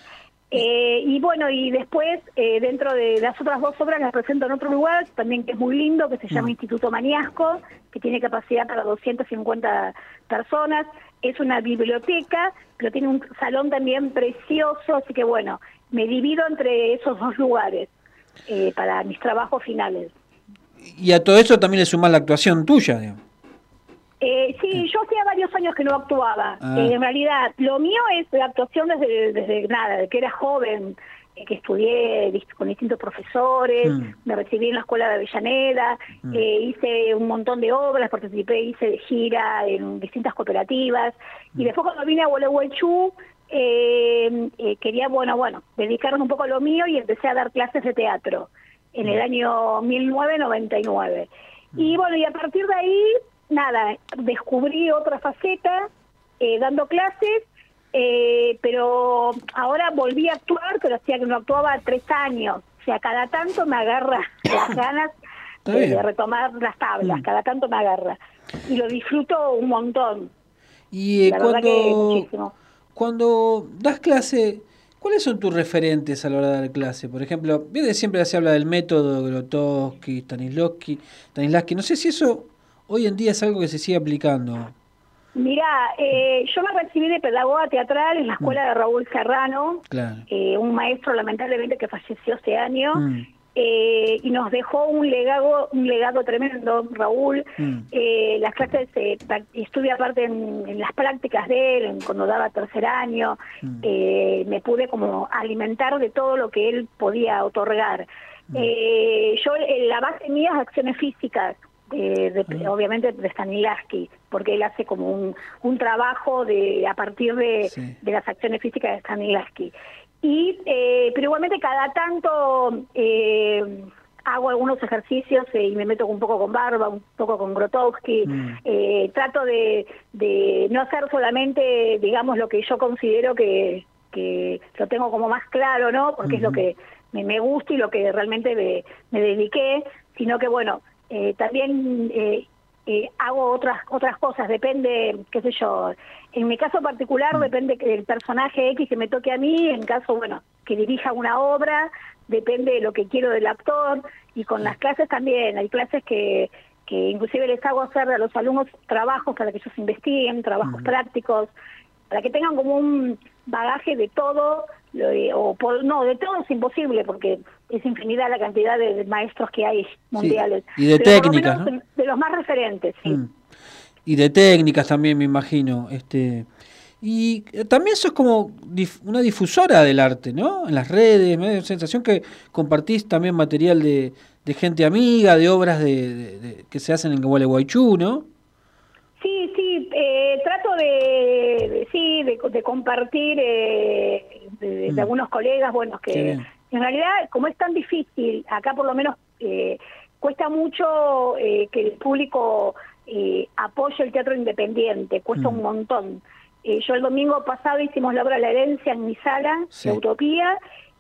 Eh, y bueno, y después, eh, dentro de las otras dos obras, las presento en otro lugar, también que es muy lindo, que se llama Mm. Instituto Maniasco, que tiene capacidad para 250 personas. Es una biblioteca, pero tiene un salón también precioso, así que bueno, me divido entre esos dos lugares eh, para mis trabajos finales. Y a todo eso también le sumás la actuación tuya, digamos. Eh, sí, yo hacía varios años que no actuaba. Ah. Eh, en realidad, lo mío es la actuación desde, desde nada, de que era joven, eh, que estudié con distintos profesores, Mm. me recibí en la escuela de Avellaneda, Mm. eh, hice un montón de obras, participé, hice de gira en distintas cooperativas. Mm. Y después cuando vine a Gualeguaychú, eh, eh, quería, bueno, bueno, dedicarme un poco a lo mío y empecé a dar clases de teatro en el año 1999. Y bueno, y a partir de ahí, nada, descubrí otra faceta eh, dando clases, eh, pero ahora volví a actuar, pero hacía que no actuaba tres años. O sea, cada tanto me agarra (coughs) las ganas de, retomar las tablas, Mm. cada tanto me agarra. Y lo disfruto un montón. Y eh, La verdad que cuando, muchísimo. Cuando das clase, ¿cuáles son tus referentes a la hora de dar clase? Por ejemplo, siempre se habla del método Grotowski, Stanislavski, Stanislavski. No sé si eso hoy en día es algo que se sigue aplicando. Mira, eh, yo me recibí de pedagoga teatral en la Mm. escuela de Raúl Serrano, Claro. eh, un maestro lamentablemente que falleció este año. Mm. Eh, y nos dejó un legado un legado tremendo Raúl Mm. eh, las clases eh, estuve aparte en, en las prácticas de él en- cuando daba tercer año Mm. eh, me pude como alimentar de todo lo que él podía otorgar Mm. Eh, yo la base mía es acciones físicas eh, de- Mm. obviamente de Stanislavski porque él hace como un, un trabajo de a partir de, Sí. de las acciones físicas de Stanislavski y eh, pero igualmente cada tanto eh, hago algunos ejercicios eh, y me meto un poco con Barba, un poco con Grotowski. Mm. Eh, trato de, de no hacer solamente, digamos, lo que yo considero que, que lo tengo como más claro, ¿no? Porque es lo que me, me gusta y lo que realmente me, me dediqué, sino que, bueno, eh, también eh, eh, hago otras otras cosas, depende, qué sé yo, en mi caso particular Mm. depende que del personaje X que me toque a mí, en caso, bueno, que dirija una obra, depende de lo que quiero del actor, y con las clases también, hay clases que, que inclusive les hago hacer a los alumnos trabajos para que ellos investiguen, trabajos Ujú. prácticos, para que tengan como un bagaje de todo o no, de todo es imposible porque es infinidad la cantidad de, maestros que hay mundiales. Y de técnicas, De los más referentes, sí. Mm. Y de técnicas también, me imagino. este Y también sos como una difusora del arte, ¿no? En las redes, me da sensación que compartís también material de, gente amiga, de obras de, que se hacen en Gualeguaychú, ¿no? Sí, sí, eh, trato de, sí, de, compartir eh, de, mm. algunos colegas, bueno, que en realidad, como es tan difícil, acá por lo menos eh, cuesta mucho que el público apoye el teatro independiente, cuesta un mm. montón. yo el domingo pasado hicimos la obra La herencia en mi sala de Utopía,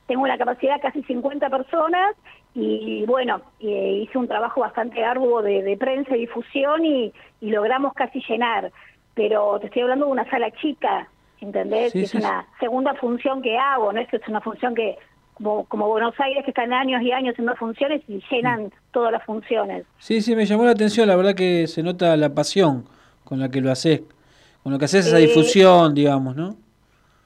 tengo una capacidad de casi 50 personas y bueno, eh, hice un trabajo bastante arduo de, prensa y difusión y, logramos casi llenar, pero te estoy hablando de una sala chica, ¿entendés? es una segunda función que hago, no es que es una función que, como, como Buenos Aires, que están años y años haciendo funciones y llenan todas las funciones. Sí, sí, me llamó la atención, la verdad que se nota la pasión con la que lo haces, con lo que haces esa eh, difusión, digamos, ¿no?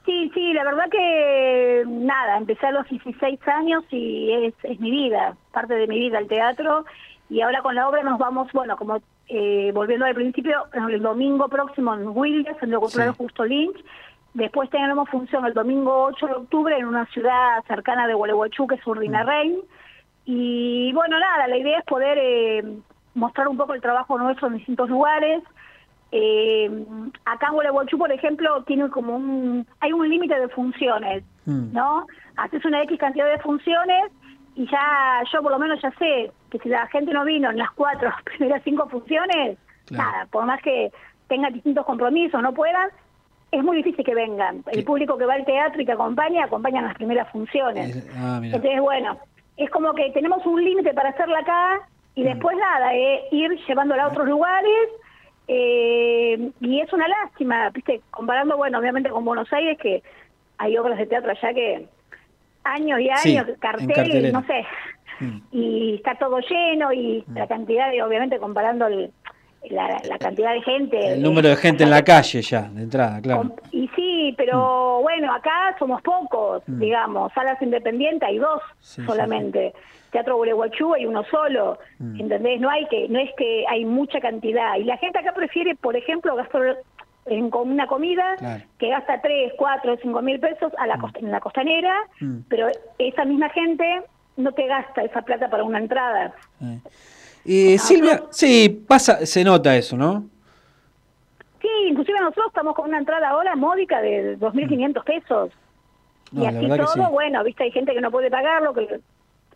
Sí, sí, la verdad que nada, empecé a los 16 años y es, es mi vida, parte de mi vida el teatro. Y ahora con la obra nos vamos, bueno, como eh, volviendo al principio, el domingo próximo en Williams, en el Cultural Justo Lynch, después tenemos función el domingo 8 de octubre en una ciudad cercana de Gualeguaychú, que es Urdina Rey, y bueno, nada, la idea es poder eh, mostrar un poco el trabajo nuestro en distintos lugares, eh, acá en Gualeguaychú, por ejemplo, tiene como un, hay un límite de funciones, mm. ¿no? Haces una X cantidad de funciones y ya, yo por lo menos ya sé que si la gente no vino en las cuatro (laughs) primeras cinco funciones, nada, por más que tengan distintos compromisos, no puedan, es muy difícil que vengan. El público que va al teatro y que acompaña, acompaña en las primeras funciones. Ah, Entonces, bueno, es como que tenemos un límite para hacerla acá y mm. después nada, eh, ir llevándola a otros lugares eh, y es una lástima, viste, comparando, bueno, obviamente con Buenos Aires, que hay obras de teatro allá que años y años, carteles, no sé, mm. y está todo lleno y mm. la cantidad de, obviamente, comparando la, cantidad de gente. El número de gente en la calle ya, de entrada, claro. Y sí, pero mm. bueno, acá somos pocos, digamos, salas independientes hay dos solamente. Teatro Gualeguaychú hay uno solo, mm. ¿entendés? No hay que, no es que hay mucha cantidad. Y la gente acá prefiere, por ejemplo, gastar en una comida que gasta 3, 4, 5 mil pesos a la mm. en la costanera, mm. pero esa misma gente no te gasta esa plata para una entrada. Y Silvia, sí, pasa, se nota eso, ¿no? Sí, inclusive nosotros estamos con una entrada ahora módica de 2.500 pesos. y así todo, bueno, viste, hay gente que no puede pagarlo, que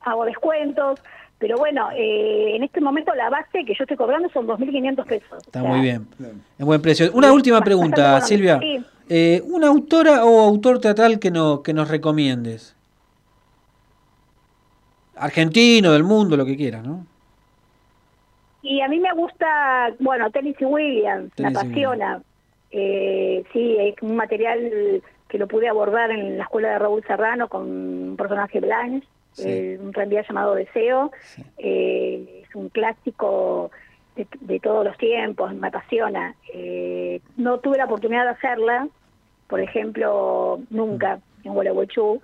hago descuentos, pero bueno, eh, en este momento la base que yo estoy cobrando son 2.500 pesos. Está muy bien, es buen precio. Una última pregunta, Silvia. Eh, ¿Una autora o autor teatral que, no, que nos recomiendes? Argentino, del mundo, lo que quieras, ¿no? Y a mí me gusta, bueno, Tennessee Williams, me apasiona. Eh, sí, es un material que lo pude abordar en la escuela de Raúl Serrano con un personaje Blanche eh, un tranvía llamado Deseo. Eh, es un clásico de, todos los tiempos, me apasiona. Eh, no tuve la oportunidad de hacerla, por ejemplo, nunca en Gualeguaychú.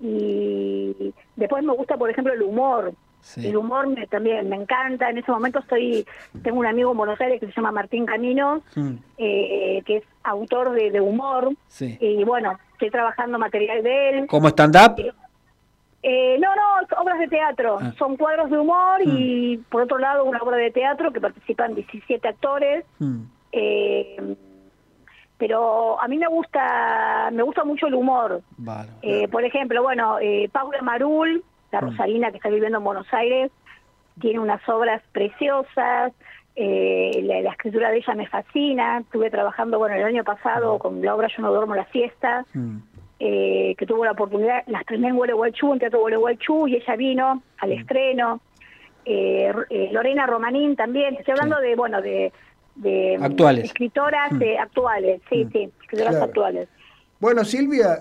y después me gusta, por ejemplo, el humor. El humor me, también me encanta. En ese momento estoy, tengo un amigo en Buenos Aires que se llama Martín Caminos, mm. que es autor de, de humor. Y bueno, estoy trabajando material de él. ¿Como stand-up? Eh, no, no, obras de teatro. Ah. Son cuadros de humor y mm. por otro lado una obra de teatro que participan 17 actores. Mm. Eh, pero a mí me gusta me gusta mucho el humor. Eh, por ejemplo, bueno, Paula Marul, la mm. Rosalina que está viviendo en Buenos Aires, tiene unas obras preciosas. la, escritura de ella me fascina. Estuve trabajando, bueno, el año pasado con la obra Yo no duermo la siesta. Eh, que tuvo la oportunidad, la estrené en Gualeguaychú, en Teatro Gualeguaychú, y ella vino al mm. estreno. Eh, eh, Lorena Romanín también, estoy hablando de, bueno, de, de actuales. escritoras mm. actuales, sí, mm. sí, escritoras actuales. Bueno, Silvia,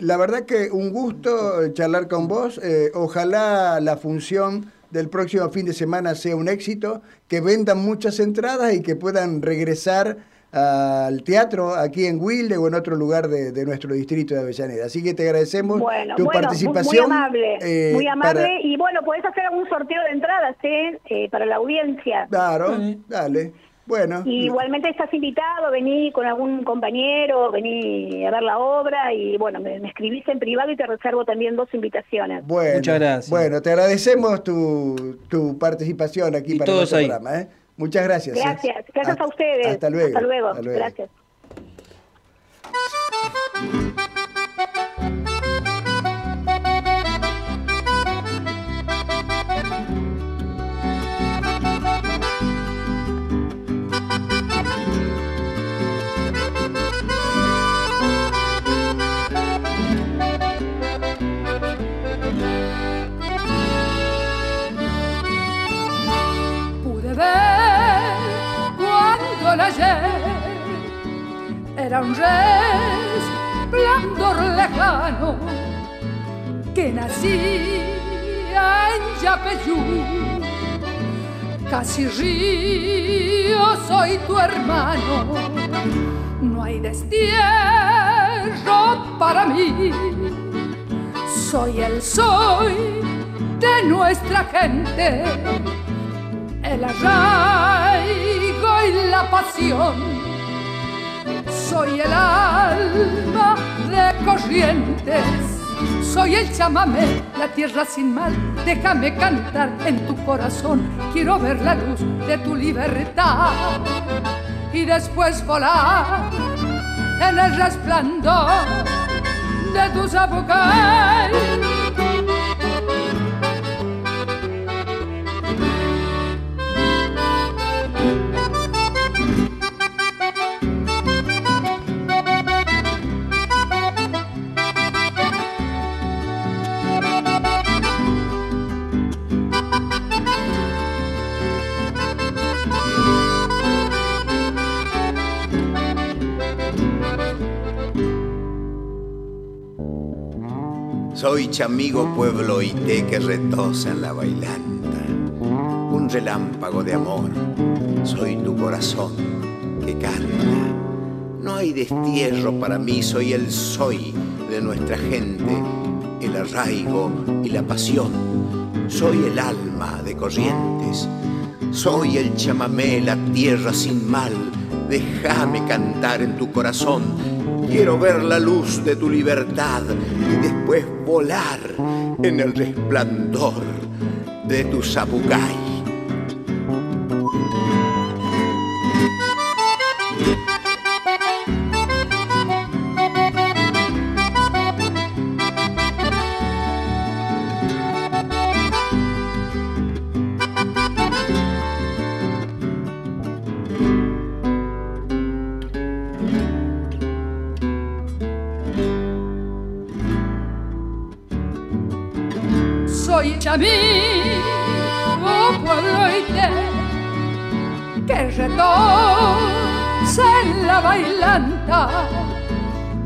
la verdad que un gusto charlar con vos. ojalá la función del próximo fin de semana sea un éxito, que vendan muchas entradas y que puedan regresar al teatro aquí en Wilde o en otro lugar de, nuestro distrito de Avellaneda. Así que te agradecemos tu participación. Muy amable, eh, muy amable. Y bueno, podés hacer algún sorteo de entradas ¿eh? eh para la audiencia. Claro, dale. Bueno. Y igualmente estás invitado, vení con algún compañero, vení a ver la obra y bueno, me, escribís en privado y te reservo también dos invitaciones. Bueno, Muchas gracias. Bueno, te agradecemos tu, tu participación aquí para el programa. ¿eh? Muchas gracias. ¿eh? Gracias, gracias a ustedes. Hasta luego. Hasta luego. Hasta luego. Gracias. Era un resplandor lejano que nacía en Yapeyú. Casi río, soy tu hermano, no hay destierro para mí. Soy el soy de nuestra gente, el arraigo y la pasión soy el alma de corrientes, soy el chamamé, la tierra sin mal. Déjame cantar en tu corazón, quiero ver la luz de tu libertad y después volar en el resplandor de tus abogados Soy chamigo pueblo té que retosa en la bailanta, un relámpago de amor, soy tu corazón que canta. No hay destierro para mí, soy el soy de nuestra gente, el arraigo y la pasión. Soy el alma de corrientes, soy el chamamé, la tierra sin mal. Déjame cantar en tu corazón Quiero ver la luz de tu libertad y después volar en el resplandor de tu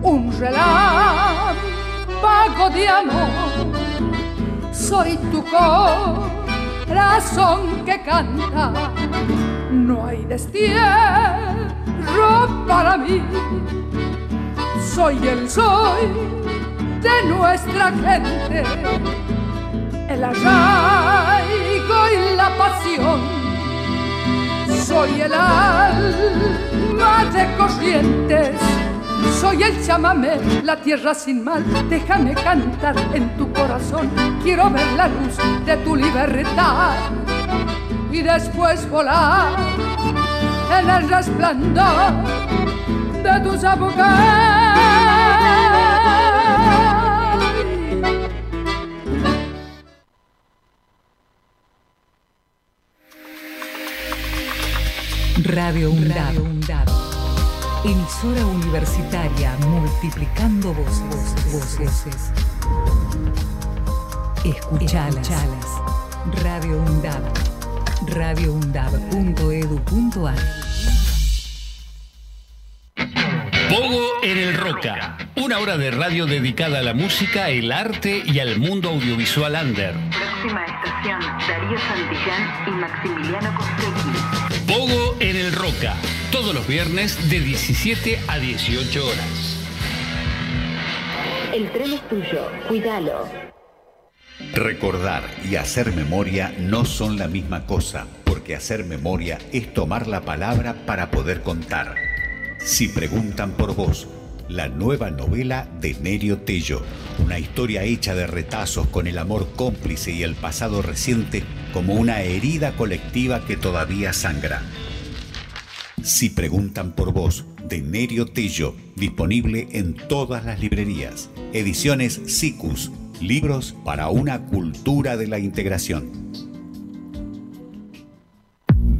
un relámpago de amor. Soy tu corazón que canta, no hay destierro para mí. Soy el soy de nuestra gente, el arraigo y la pasión soy el alma de corrientes, soy el chamamé, la tierra sin mal. Déjame cantar en tu corazón, quiero ver la luz de tu libertad y después volar en el resplandor de tus abogados. Radio UNDAB. Emisora universitaria multiplicando voces. voces. Escuchalas. Radio UNDAB. radioundab.edu.ar Pogo en el Roca. Una hora de radio dedicada a la música, el arte y al mundo audiovisual under. Próxima estación. Darío Santillán y Maximiliano Costecchi. Pogo en el Roca, todos los viernes de 17 a 18 horas. El tren es tuyo, cuídalo. Recordar y hacer memoria no son la misma cosa, porque hacer memoria es tomar la palabra para poder contar. Si preguntan por vos, la nueva novela de Nerio Tello, una historia hecha de retazos con el amor cómplice y el pasado reciente como una herida colectiva que todavía sangra. Si preguntan por vos, de Nerio Tello, disponible en todas las librerías. Ediciones SICUS, libros para una cultura de la integración.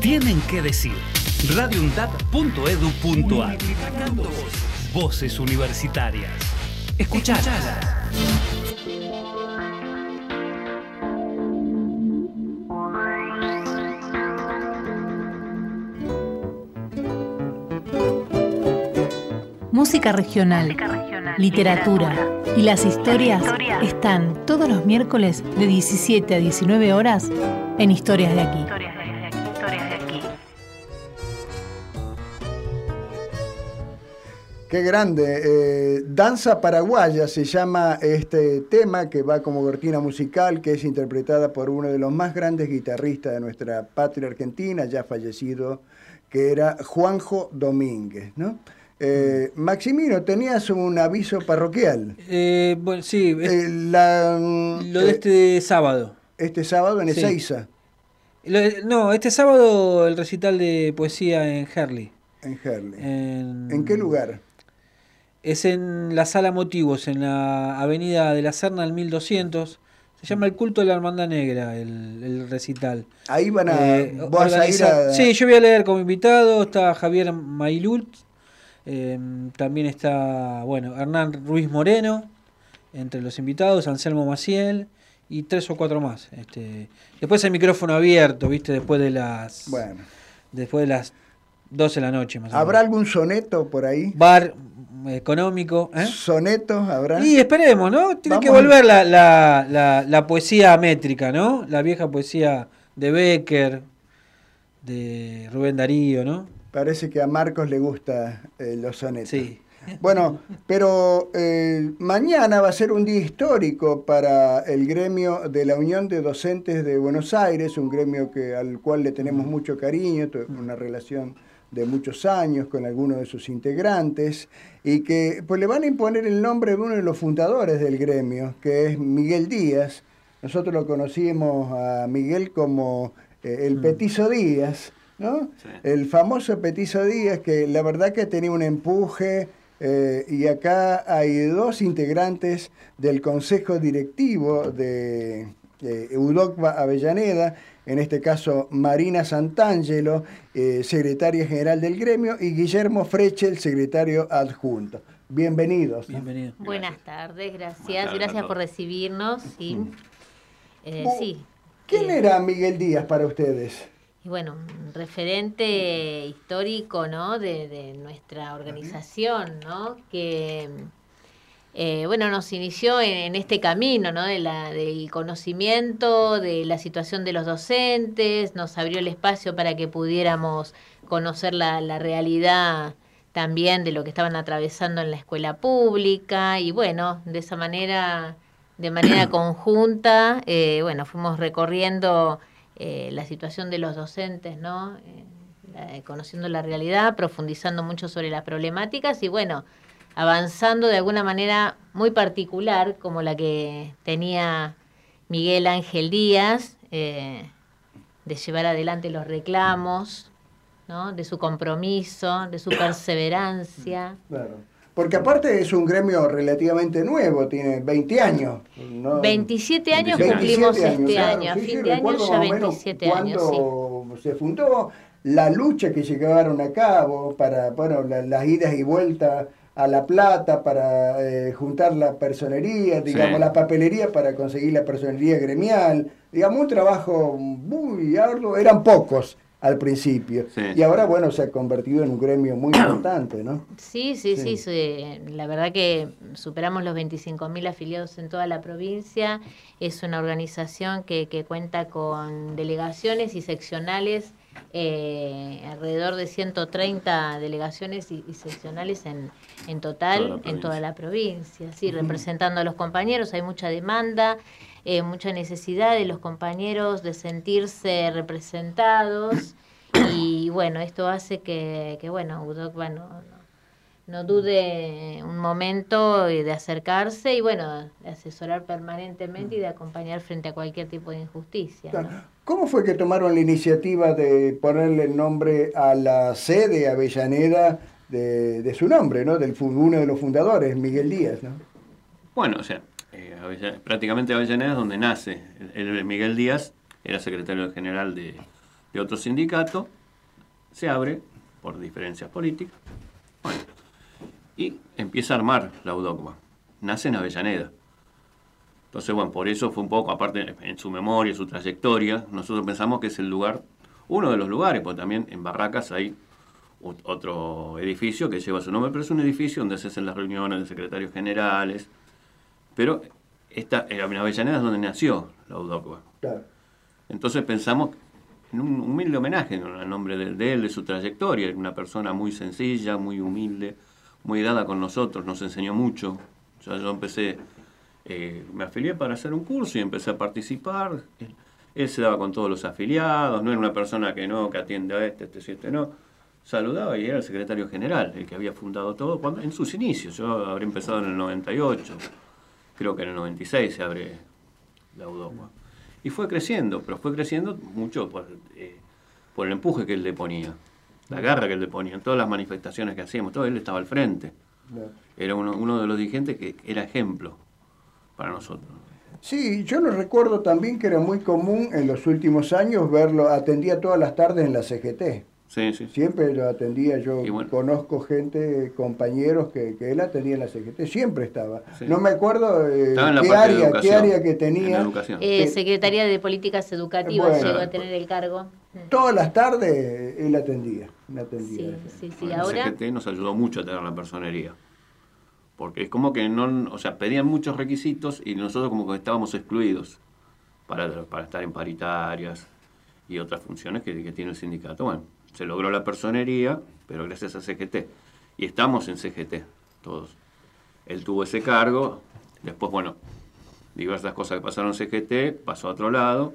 tienen que decir. radioundap.edu.ar Voces universitarias. Escuchalas. Música regional, literatura, y las historias están todos los miércoles de 17 a 19 horas en Historias de aquí. Qué grande. Eh, Danza paraguaya se llama este tema que va como cortina musical, que es interpretada por uno de los más grandes guitarristas de nuestra patria argentina, ya fallecido, que era Juanjo Domínguez, ¿no? Eh, Maximino, tenías un aviso parroquial. Eh, bueno, sí, es- Eh, la, mm, lo de eh, este sábado. este sábado en Sí. Ezeiza, Lo de- no, este sábado el recital de poesía en Herley. en Herley. En, ¿En qué lugar? Es en la sala Motivos, en la avenida de la Serna, al 1200. Se llama El culto de la hermandad negra, el, el recital. Ahí van a... Eh, vas a ir a... Sí, yo voy a leer como invitado. Está Javier Mailult. eh, también está, bueno, Hernán Ruiz Moreno, entre los invitados, Anselmo Maciel y tres o cuatro más. Este, después el micrófono abierto, ¿viste? Después de las Bueno. después de las 12 de la noche más o ¿Habrá menos. algún soneto por ahí? Bar económico. ¿eh? ¿Sonetos habrá? Y esperemos, ¿no? Tiene Vamos que volver la, la, la, la poesía métrica, ¿no? La vieja poesía de Becker, de Rubén Darío, ¿no? Parece que a Marcos le gusta eh, los sonetos. Sí. Bueno, pero eh, mañana va a ser un día histórico para el gremio de la Unión de Docentes de Buenos Aires, un gremio que, al cual le tenemos mucho cariño, una relación de muchos años con algunos de sus integrantes, y que pues, le van a imponer el nombre de uno de los fundadores del gremio, que es Miguel Díaz. Nosotros lo conocimos a Miguel como eh, el Petizo Díaz, ¿no? El famoso Petizo Díaz, que la verdad que tenía un empuje, eh, y acá hay dos integrantes del Consejo Directivo de Eudocba Avellaneda, en este caso Marina Santangelo, eh, secretaria general del gremio, y Guillermo Frechel, secretario adjunto. Bienvenidos. Bienvenido. Buenas tardes, gracias. Buenas tardes a gracias por recibirnos. Sí. Eh, Bu- sí. ¿Quién Eh, era Miguel Díaz para ustedes? Y bueno, un referente histórico, ¿no? De, de nuestra organización, ¿no? Que, eh, bueno, nos inició en, en este camino, ¿no? De la, del conocimiento, de la situación de los docentes, nos abrió el espacio para que pudiéramos conocer la, la realidad también de lo que estaban atravesando en la escuela pública y bueno, de esa manera, de manera (clears throat) conjunta, eh, bueno, fuimos recorriendo eh, la situación de los docentes, ¿no? Eh, conociendo la realidad, profundizando mucho sobre las problemáticas y bueno, avanzando de alguna manera muy particular, como la que tenía Miguel Ángel Díaz, eh, de llevar adelante los reclamos, ¿no? de su compromiso, de su perseverancia. Claro. Porque aparte es un gremio relativamente nuevo, tiene 20 años. ¿no? 27 años 27 cumplimos años, este claro, año, a sí, fin sí, de año ya más o menos 27 años, sí. cuando se fundó, la lucha que llevaron a cabo para, bueno, la- las idas y vueltas a La Plata para eh, juntar la personería, digamos, Sí. la papelería para conseguir la personería gremial, digamos, un trabajo muy arduo, eran pocos al principio, Sí. y ahora, bueno, se ha convertido en un gremio muy (coughs) importante, ¿no? Sí, sí, sí, Sí. sí, la verdad que superamos los 25.000 afiliados en toda la provincia. Es una organización que, que cuenta con delegaciones y seccionales, eh, alrededor de 130 delegaciones y, y seccionales en, en total Toda en toda la provincia. Sí, representando a los compañeros, hay mucha demanda, eh, mucha necesidad de los compañeros de sentirse representados. Y bueno, esto hace que, que bueno, UDOC bueno, no, dude un momento de acercarse y bueno, de asesorar permanentemente y de acompañar frente a cualquier tipo de injusticia. ¿no? ¿Cómo fue que tomaron la iniciativa de ponerle el nombre a la sede Avellaneda de, de su nombre, ¿no? Del uno de los fundadores, Miguel Díaz, ¿no? Bueno, o sea, eh, prácticamente Avellaneda es donde nace. El, el Miguel Díaz era secretario general de, de otro sindicato, se abre por diferencias políticas, bueno, y empieza a armar la UDOCMA. Nace en Avellaneda. Entonces, bueno, por eso fue un poco, aparte en su memoria, su trayectoria, nosotros pensamos que es el lugar, uno de los lugares, porque también en Barracas hay ot- otro edificio que lleva su nombre, pero es un edificio donde se hacen las reuniones de secretarios generales, pero esta, en Avellaneda es donde nació la. Claro. Entonces pensamos en un humilde homenaje al nombre de, de él, de su trayectoria, una persona muy sencilla, muy humilde, muy dada con nosotros, nos enseñó mucho. Yo empecé, eh, me afilié para hacer un curso y empecé a participar. Él, se daba con todos los afiliados, no era una persona que no, que atiende a este, este, este no. Saludaba y era el secretario general, el que había fundado todo cuando, en sus inicios. Yo habré empezado en el 98, creo que en el 96 se abre la UDOCUA. Y fue creciendo, pero fue creciendo mucho por, eh, por el empuje que él le ponía, la garra que él le ponía, en todas las manifestaciones que hacíamos, todo él estaba al frente. Era uno, uno de los dirigentes que era ejemplo para nosotros. Sí, yo lo recuerdo también que era muy común en los últimos años verlo, atendía todas las tardes en la CGT. Sí, sí. Siempre lo atendía, yo conozco gente, compañeros que, que él atendía en la CGT, siempre estaba. Sí. No me acuerdo eh, qué, área, qué área que en tenía. educación. Eh, Eh, Secretaría de Políticas Educativas Bueno. llegó a tener el cargo. Todas las tardes él atendía. Él atendía. Sí, sí, Bueno, ahora... El CGT nos ayudó mucho a tener la personería. Porque es como que no, o sea, pedían muchos requisitos y nosotros como que estábamos excluidos para, para estar en paritarias y otras funciones que, que tiene el sindicato. Bueno, se logró la personería, pero gracias a CGT. Y estamos en CGT, todos. Él tuvo ese cargo, después, bueno, diversas cosas que pasaron en CGT, pasó a otro lado,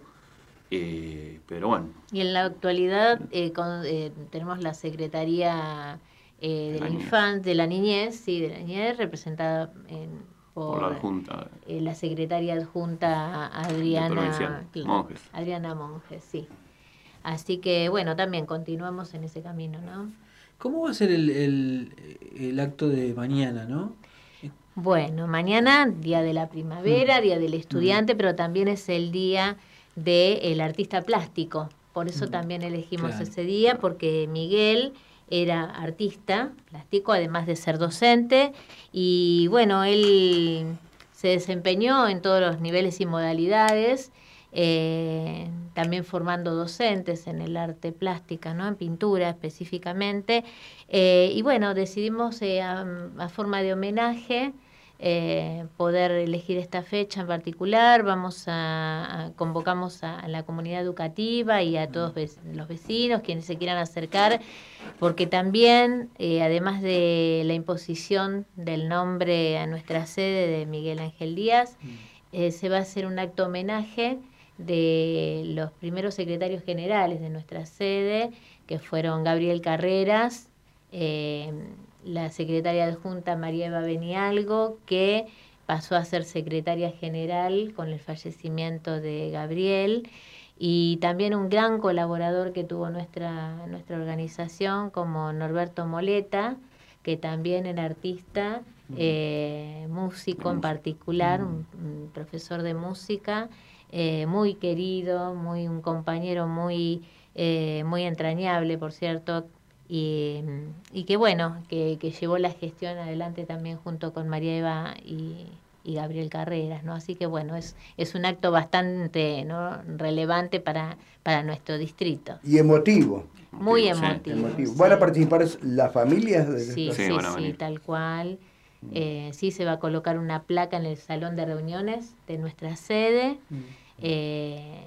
eh, pero bueno, Y en la actualidad eh, con- eh, tenemos la Secretaría eh, de la la niñez. Infancia, de la Niñez, sí, de la Niñez, representada en- por, por la adjunta. eh, la Secretaria Adjunta Adriana, Monjes. Adriana Monjes, sí. Así que bueno, también continuamos en ese camino, ¿no? ¿Cómo va a ser el, el, el acto de mañana, no? Bueno, mañana, día de la primavera, día del estudiante, pero también es el día del artista plástico. Por eso también elegimos Claro. ese día, porque Miguel era artista plástico, además de ser docente, y bueno, él se desempeñó en todos los niveles y modalidades, eh, también formando docentes en el arte plástica, ¿no? en pintura específicamente. Eh, y bueno, decidimos eh, a, a forma de homenaje eh, poder elegir esta fecha en particular. Vamos a, a- convocamos a, a la comunidad educativa y a todos los vecinos quienes se quieran acercar, porque también, eh, además de la imposición del nombre a nuestra sede de Miguel Ángel Díaz, eh, se va a hacer un acto homenaje de los primeros secretarios generales de nuestra sede, que fueron Gabriel Carreras, la secretaria adjunta María Eva Benialgo, que pasó a ser secretaria general con el fallecimiento de Gabriel, y también un gran colaborador que tuvo nuestra, nuestra organización como Norberto Moleta, que también era artista, eh, músico en particular, un, un profesor de música, eh, muy querido, muy un compañero muy, eh, muy entrañable, por cierto, y, y que bueno, que, que llevó la gestión adelante también junto con María Eva y, y Gabriel Carreras, ¿no? Así que bueno, es, es un acto bastante ¿no? relevante para, para nuestro distrito. Y emotivo. Muy Sí, emotivo. sí. ¿Van a participar las familias? De Sí, Sí, sí, tal cual. Eh, sí, se va a colocar una placa en el salón de reuniones de nuestra sede, eh,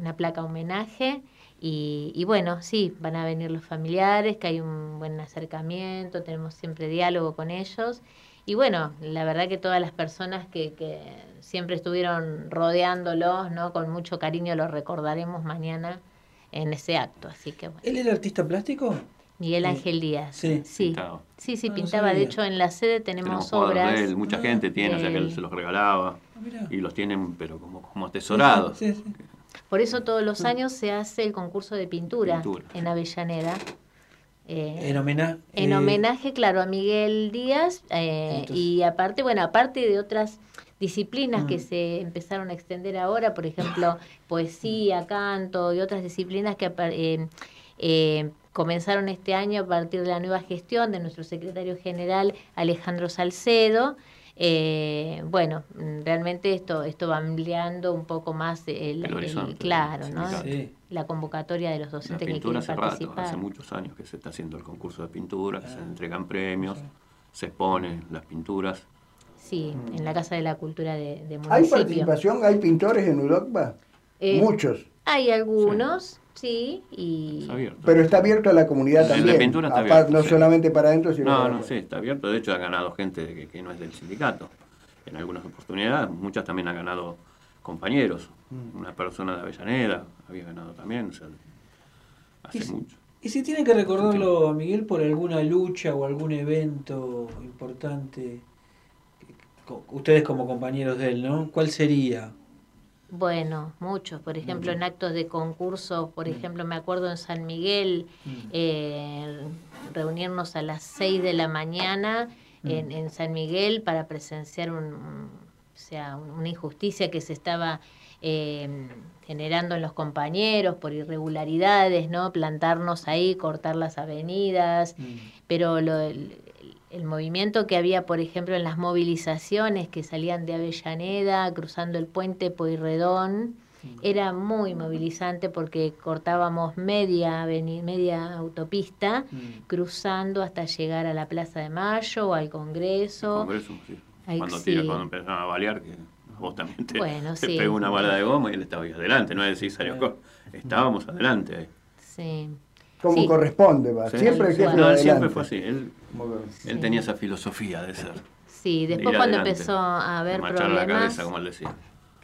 una placa homenaje. Y, y bueno, sí, van a venir los familiares, que hay un buen acercamiento, tenemos siempre diálogo con ellos. Y bueno, la verdad que todas las personas que, que siempre estuvieron rodeándolos, ¿no? Con mucho cariño los recordaremos mañana en ese acto. Así que bueno. ¿Él era artista plástico? Miguel Ángel Díaz. Sí. sí. Pintaba. Sí, sí, Ah, no pintaba. de hecho, en la sede Tenemos obras. de él, mucha Ah, gente tiene, o sea que él se los regalaba. Ah. Y los tienen, pero como, como atesorados. Sí, sí. Por eso todos los años se hace el concurso de pintura, Pintura. en Avellaneda. Eh, En homenaje. en eh, homenaje, claro, a Miguel Díaz eh, y aparte, bueno, aparte de otras disciplinas que Mm. se empezaron a extender ahora, por ejemplo, (coughs) poesía, canto y otras disciplinas que eh, eh, comenzaron este año a partir de la nueva gestión de nuestro secretario general Alejandro Salcedo. Eh, bueno, mm, realmente esto esto va ampliando un poco más el, El el- horizonte, claro, ¿no? claro. Sí. La convocatoria de los La docentes que pintura quieren hace rato, hace muchos años que se está haciendo el concurso de pintura, que se Ah. entregan premios, se exponen las pinturas. Sí, en la Casa de la Cultura de, de ¿Hay participación? ¿Hay pintores en Udocba? Eh, Muchos. Hay algunos, sí, y Es abierto. Pero está abierto a la comunidad El de también. pintura está abierto, no sí. solamente para adentro, sino No, para no, afuera. sí, está abierto. De hecho, ha ganado gente que, que no es del sindicato. En algunas oportunidades, muchas también han ganado compañeros. Mm. Una persona de Avellaneda había ganado también, o sea, Y hace si- mucho. ¿Y si tienen que recordarlo a Miguel por alguna lucha o algún evento importante? Ustedes como compañeros de él, ¿no? ¿Cuál sería? Bueno, muchos. Por ejemplo, en actos de concurso, por ejemplo, me acuerdo en San Miguel, eh, reunirnos a las 6 de la mañana en, en San Miguel para presenciar un, un- o sea, una injusticia que se estaba eh, generando en los compañeros por irregularidades, ¿no? Plantarnos ahí, cortar las avenidas, pero lo- el, movimiento que había, por ejemplo, en las movilizaciones que salían de Avellaneda, cruzando el puente Pueyrredón, era muy movilizante porque cortábamos media, media autopista, cruzando hasta llegar a la Plaza de Mayo o al Congreso. Congreso, sí. Ay, Cuando, sí. tira, cuando empezaron a balear, que vos también te, Bueno, te sí. pegó una bala de goma y él estaba ahí adelante, no es decir, salió Estábamos adelante ahí. Sí. Como Sí. corresponde, va. Sí. Siempre el jefe No, él adelante. siempre fue así. Él, Él Sí. tenía esa filosofía de ser. Sí, de después cuando adelante, empezó a haber marchar la problemas, cabeza, como él decía.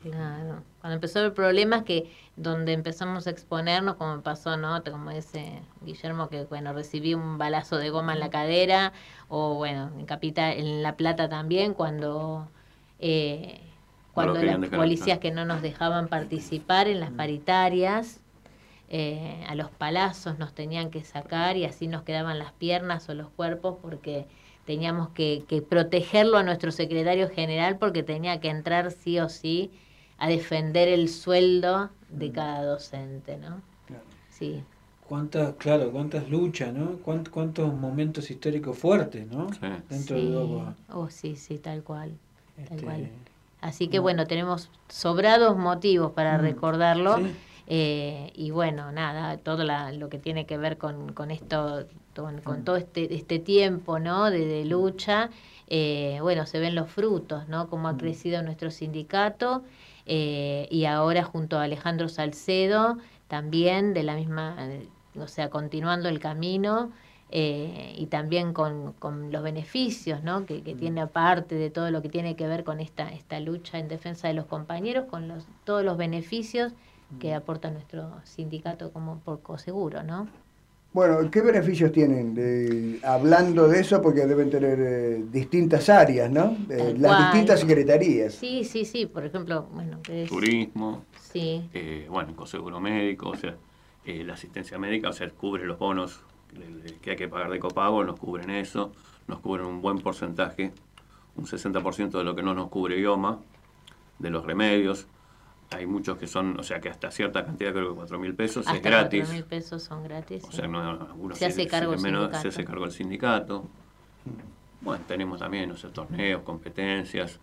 Claro. Cuando empezó a haber problemas que donde empezamos a exponernos, como pasó, ¿no? Como ese Guillermo que, bueno, recibí un balazo de goma en la cadera, o bueno, en Capital, en La Plata también, cuando eh, cuando las dejar policías que no nos dejaban participar en las paritarias, eh, a los palazos nos tenían que sacar y así nos quedaban las piernas o los cuerpos porque teníamos que, que protegerlo a nuestro secretario general porque tenía que entrar sí o sí a defender el sueldo de cada docente, ¿no? Sí, ¿Cuántas, claro, cuántas luchas, ¿no? Cuánt- cuántos momentos históricos fuertes, ¿no? Sí. Dentro sí. de Europa. Oh, sí, sí, tal cual, tal Este, cual. Así que bueno, tenemos sobrados motivos para Mm, recordarlo. sí. Eh, y bueno, nada, todo la- lo que tiene que ver con, con esto, con, con todo este, este tiempo ¿no? de, de lucha, eh, bueno, se ven los frutos, ¿no? Cómo ha crecido nuestro sindicato eh, y ahora junto a Alejandro Salcedo también de la misma, eh, o sea, continuando el camino. eh, y también con, con los beneficios ¿no? que, que tiene aparte de todo lo que tiene que ver con esta, esta lucha en defensa de los compañeros, con los, todos los beneficios que aporta nuestro sindicato como por Coseguro, ¿no? Bueno, ¿qué beneficios tienen de, hablando de eso? Porque deben tener eh, distintas áreas, ¿no? Eh, las cual. distintas secretarías. Sí, sí, sí, por ejemplo, bueno, que es- Turismo, sí, eh, bueno, con seguro médico, o sea, eh, la asistencia médica, o sea, cubre los bonos que hay que pagar de copago, nos cubren eso, nos cubren un buen porcentaje, un 60% de lo que no nos cubre IOMA, de los remedios. Hay muchos que son, o sea, que hasta cierta cantidad, creo que 4 mil pesos, es gratis. 4 mil pesos son gratis. O sea, no, algunos se, hace cargo el menos, sindicato. se hace cargo el sindicato. Bueno, tenemos también, o sea, torneos, competencias,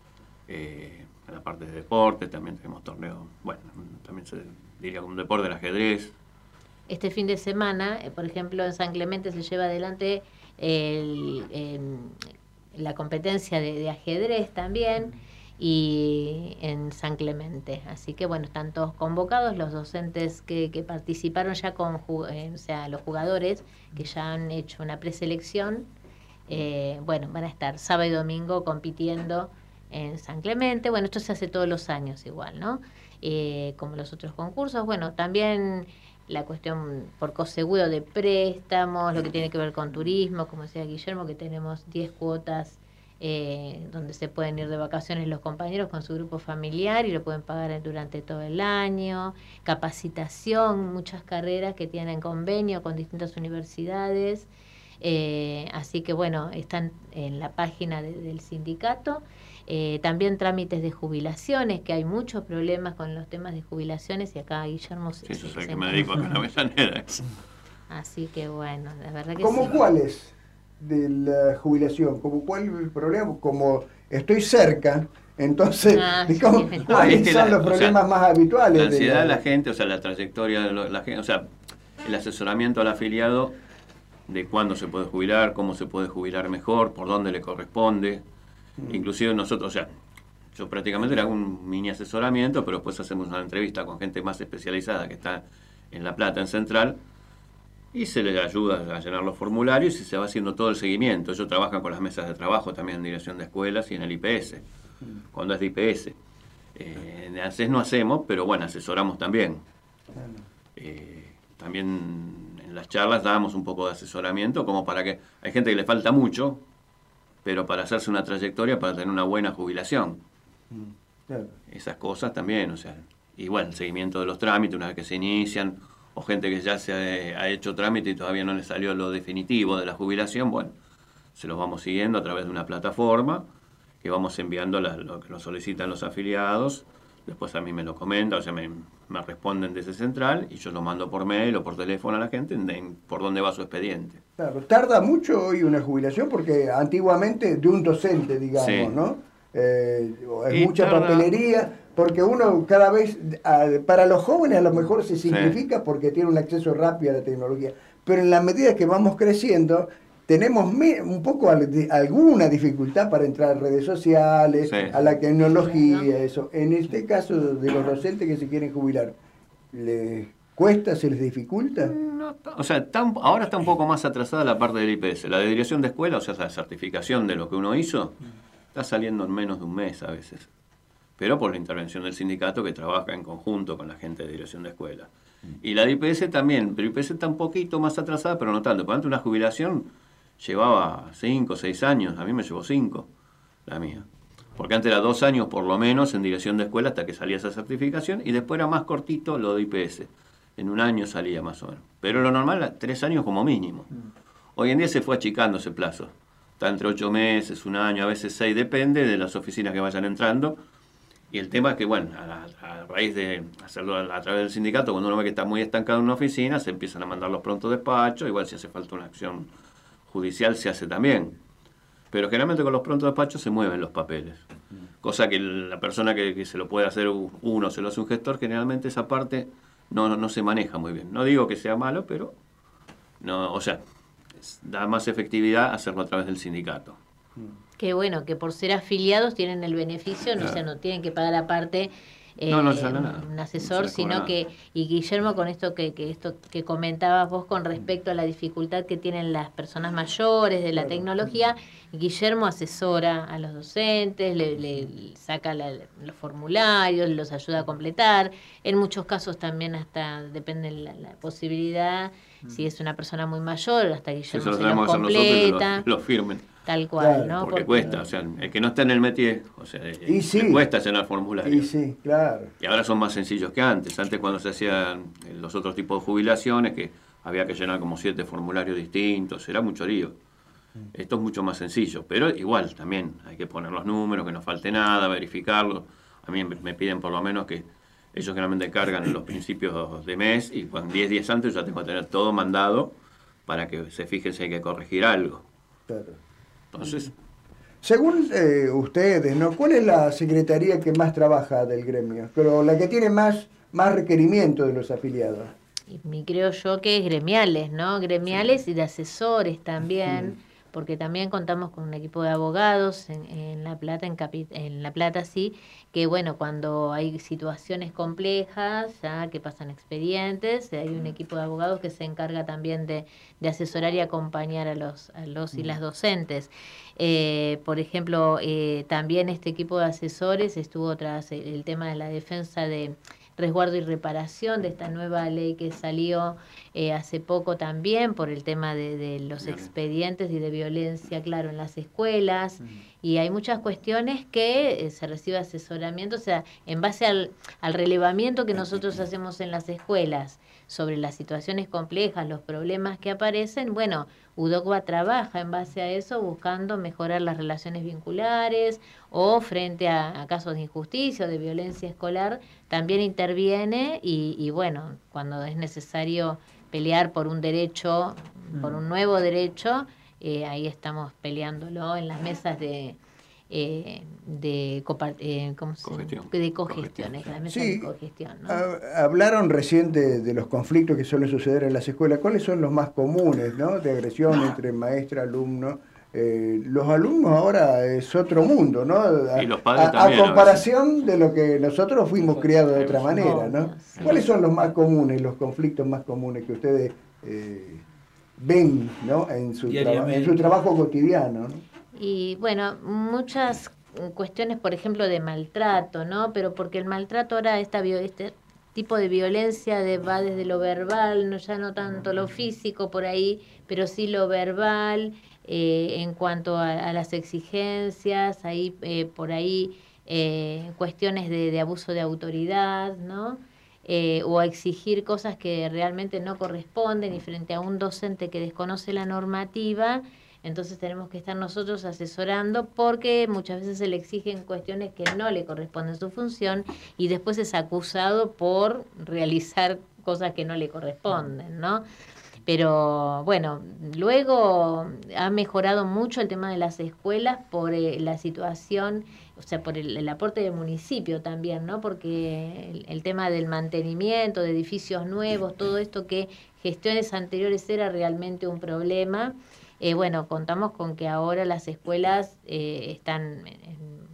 eh, en la parte de deporte, también tenemos torneos, bueno, también se diría como un deporte del ajedrez. Este fin de semana, eh, por ejemplo, en San Clemente se lleva adelante el, em, la competencia de, de ajedrez también y en San Clemente. Así que bueno, están todos convocados los docentes que, que participaron ya con, eh, o sea, los jugadores que ya han hecho una preselección. eh, bueno, van a estar sábado y domingo compitiendo en San Clemente. Bueno, esto se hace todos los años igual, ¿no? Eh, como los otros concursos. Bueno, también la cuestión por coseguro de préstamos, lo que tiene que ver con turismo, como decía Guillermo, que tenemos 10 cuotas eh, donde se pueden ir de vacaciones los compañeros con su grupo familiar y lo pueden pagar durante todo el año. Capacitación, muchas carreras que tienen convenio con distintas universidades. Eh, así que bueno, están en la página de- del sindicato. Eh, también trámites de jubilaciones, que hay muchos problemas con los temas de jubilaciones y acá Guillermo se, Sí, eso se- es el se que me dedico acá en Avellaneda. Así que bueno, la verdad que ¿Cómo sí. cuáles de la jubilación? ¿Cómo cuál el problema? Como estoy cerca, entonces, Ah, ¿cómo- sí. ¿cuáles Es que son la- los o sea, problemas más habituales? La de ansiedad de la- la gente, o sea, la trayectoria de lo- la gente, o sea, el asesoramiento al afiliado de cuándo se puede jubilar, cómo se puede jubilar mejor, por dónde le corresponde. Inclusive nosotros, o sea, yo prácticamente le hago un mini asesoramiento, pero después hacemos una entrevista con gente más especializada que está en La Plata, en Central, y se les ayuda a llenar los formularios y se va haciendo todo el seguimiento. Ellos trabajan con las mesas de trabajo también en dirección de escuelas y en el IPS, cuando es de IPS. Eh, de ANSES no hacemos, pero bueno, asesoramos también. Eh, también en las charlas dábamos un poco de asesoramiento, como para que hay gente que le falta mucho, pero para hacerse una trayectoria, para tener una buena jubilación. Claro. Esas cosas también, o sea, igual el seguimiento de los trámites una vez que se inician, o gente que ya se ha, ha hecho trámite y todavía no le salió lo definitivo de la jubilación, bueno, se los vamos siguiendo a través de una plataforma que vamos enviando la- lo que nos solicitan los afiliados, después a mí me lo comentan, o sea, me, me responden desde central y yo lo mando por mail o por teléfono a la gente en- en por dónde va su expediente. Claro, tarda mucho hoy una jubilación porque antiguamente de un docente, digamos, Sí. ¿no? Eh, es Y mucha tarda- papelería, porque uno cada vez, para los jóvenes a lo mejor se simplifica porque tiene un acceso rápido a la tecnología, pero en la medida que vamos creciendo, tenemos un poco alguna dificultad para entrar a redes sociales, Sí. a la tecnología, eso. En este caso de los docentes que se quieren jubilar, ¿les cuesta, se les dificulta? O sea, ahora está un poco más atrasada la parte del IPS. La de dirección de escuela, o sea, la certificación de lo que uno hizo, está saliendo en menos de un mes a veces. Pero por la intervención del sindicato que trabaja en conjunto con la gente de dirección de escuela. Y la de IPS también, pero IPS está un poquito más atrasada, pero no tanto. Por antes una jubilación llevaba 5 o 6 años, a mí me llevó 5 la mía. Porque antes era dos años por lo menos en dirección de escuela hasta que salía esa certificación y después era más cortito lo de IPS. En un año salía más o menos. Pero lo normal era tres años como mínimo. Hoy en día se fue achicando ese plazo. Está entre ocho meses, un año, a veces seis, depende de las oficinas que vayan entrando. Y el tema es que, bueno, a, raíz de hacerlo a, través del sindicato, cuando uno ve que está muy estancado en una oficina, se empiezan a mandar los prontos despachos. Igual si hace falta una acción judicial, se hace también. Pero generalmente con los prontos despachos se mueven los papeles. Cosa que la persona que, que se lo puede hacer uno, se lo hace un gestor, generalmente esa parte no, no, no se maneja muy bien. No digo que sea malo, pero no, o sea, da más efectividad hacerlo a través del sindicato. Que bueno, que por ser afiliados tienen el beneficio, no, o sea, no tienen que pagar aparte eh, No, no nada. un asesor, sino que, y Guillermo con esto que, que esto que comentabas vos con respecto a la dificultad que tienen las personas mayores de la tecnología, Guillermo asesora a los docentes, le, le saca la- los formularios, los ayuda a completar, en muchos casos también hasta depende la, la posibilidad, si es una persona muy mayor, hasta Eso Guillermo lo se los tenemos que hacer nosotros y completa, lo, lo firmen. Tal cual, ¿no? Porque, Porque- cuesta, o sea, el que no está en el métier, o sea, Y sí. le cuesta llenar formularios. Y sí, claro. Y ahora son más sencillos que antes. Antes cuando se hacían los otros tipos de jubilaciones, que había que llenar como siete formularios distintos, era mucho lío. Esto es mucho más sencillo, pero igual también hay que poner los números, que no falte nada, verificarlo. A mí me me piden por lo menos que ellos generalmente cargan en los principios de mes y con 10 días antes ya tengo que tener todo mandado para que se fijen si hay que corregir algo. Claro. Entonces, Según eh, ustedes, ¿no? ¿cuál es la secretaría que más trabaja del gremio? Pero la que tiene más, más requerimiento de los afiliados. Y creo yo que es gremiales, ¿no? Gremiales y de asesores también, porque también contamos con un equipo de abogados en, en La Plata, en, Capi- en La Plata, sí, que bueno, cuando hay situaciones complejas, ya que pasan expedientes, hay un equipo de abogados que se encarga también de, de asesorar y acompañar a los, a los y las docentes. Eh, por ejemplo, eh, también este equipo de asesores estuvo tras el, el tema de la defensa de resguardo y reparación de esta nueva ley que salió eh, hace poco también por el tema de, de los expedientes y de violencia, claro, en las escuelas. Y hay muchas cuestiones que eh, se recibe asesoramiento, o sea, en base al, al relevamiento que nosotros hacemos en las escuelas sobre las situaciones complejas, los problemas que aparecen, bueno, UDOCBA trabaja en base a eso buscando mejorar las relaciones vinculares o frente a, a casos de injusticia o de violencia escolar, también interviene y, y bueno, cuando es necesario pelear por un derecho, por un nuevo derecho, eh, ahí estamos peleándolo en las mesas de... eh, de, copa- eh, ¿cómo se? Cogestión. de cogestión, es la mesa Sí. de cogestión, ¿no? Ha- Hablaron recién de, de los conflictos que suelen suceder en las escuelas. ¿Cuáles son los más comunes, no? De agresión entre maestra, alumno. Eh, los alumnos ahora es otro mundo, ¿no? A, Y los padres a- también, a comparación de lo que nosotros fuimos criados de otra manera, ¿no? ¿Cuáles son los más comunes, los conflictos más comunes que ustedes eh, ven, ¿no? En su, en trabajo cotidiano, ¿no? Y bueno, muchas cuestiones, por ejemplo, de maltrato, ¿no? Pero porque el maltrato ahora, esta, este tipo de violencia de, va desde lo verbal, no ya no tanto lo físico por ahí, pero sí lo verbal, eh, en cuanto a, a las exigencias, ahí eh, por ahí eh, cuestiones de, de abuso de autoridad, ¿no? Eh, o exigir cosas que realmente no corresponden y frente a un docente que desconoce la normativa, entonces tenemos que estar nosotros asesorando porque muchas veces se le exigen cuestiones que no le corresponden a su función y después es acusado por realizar cosas que no le corresponden, ¿no? Pero bueno, luego ha mejorado mucho el tema de las escuelas por eh, la situación, o sea, por el, aporte del municipio también, ¿no? Porque el, tema del mantenimiento, de edificios nuevos, todo esto que gestiones anteriores era realmente un problema. Eh, bueno, contamos con que ahora las escuelas eh, están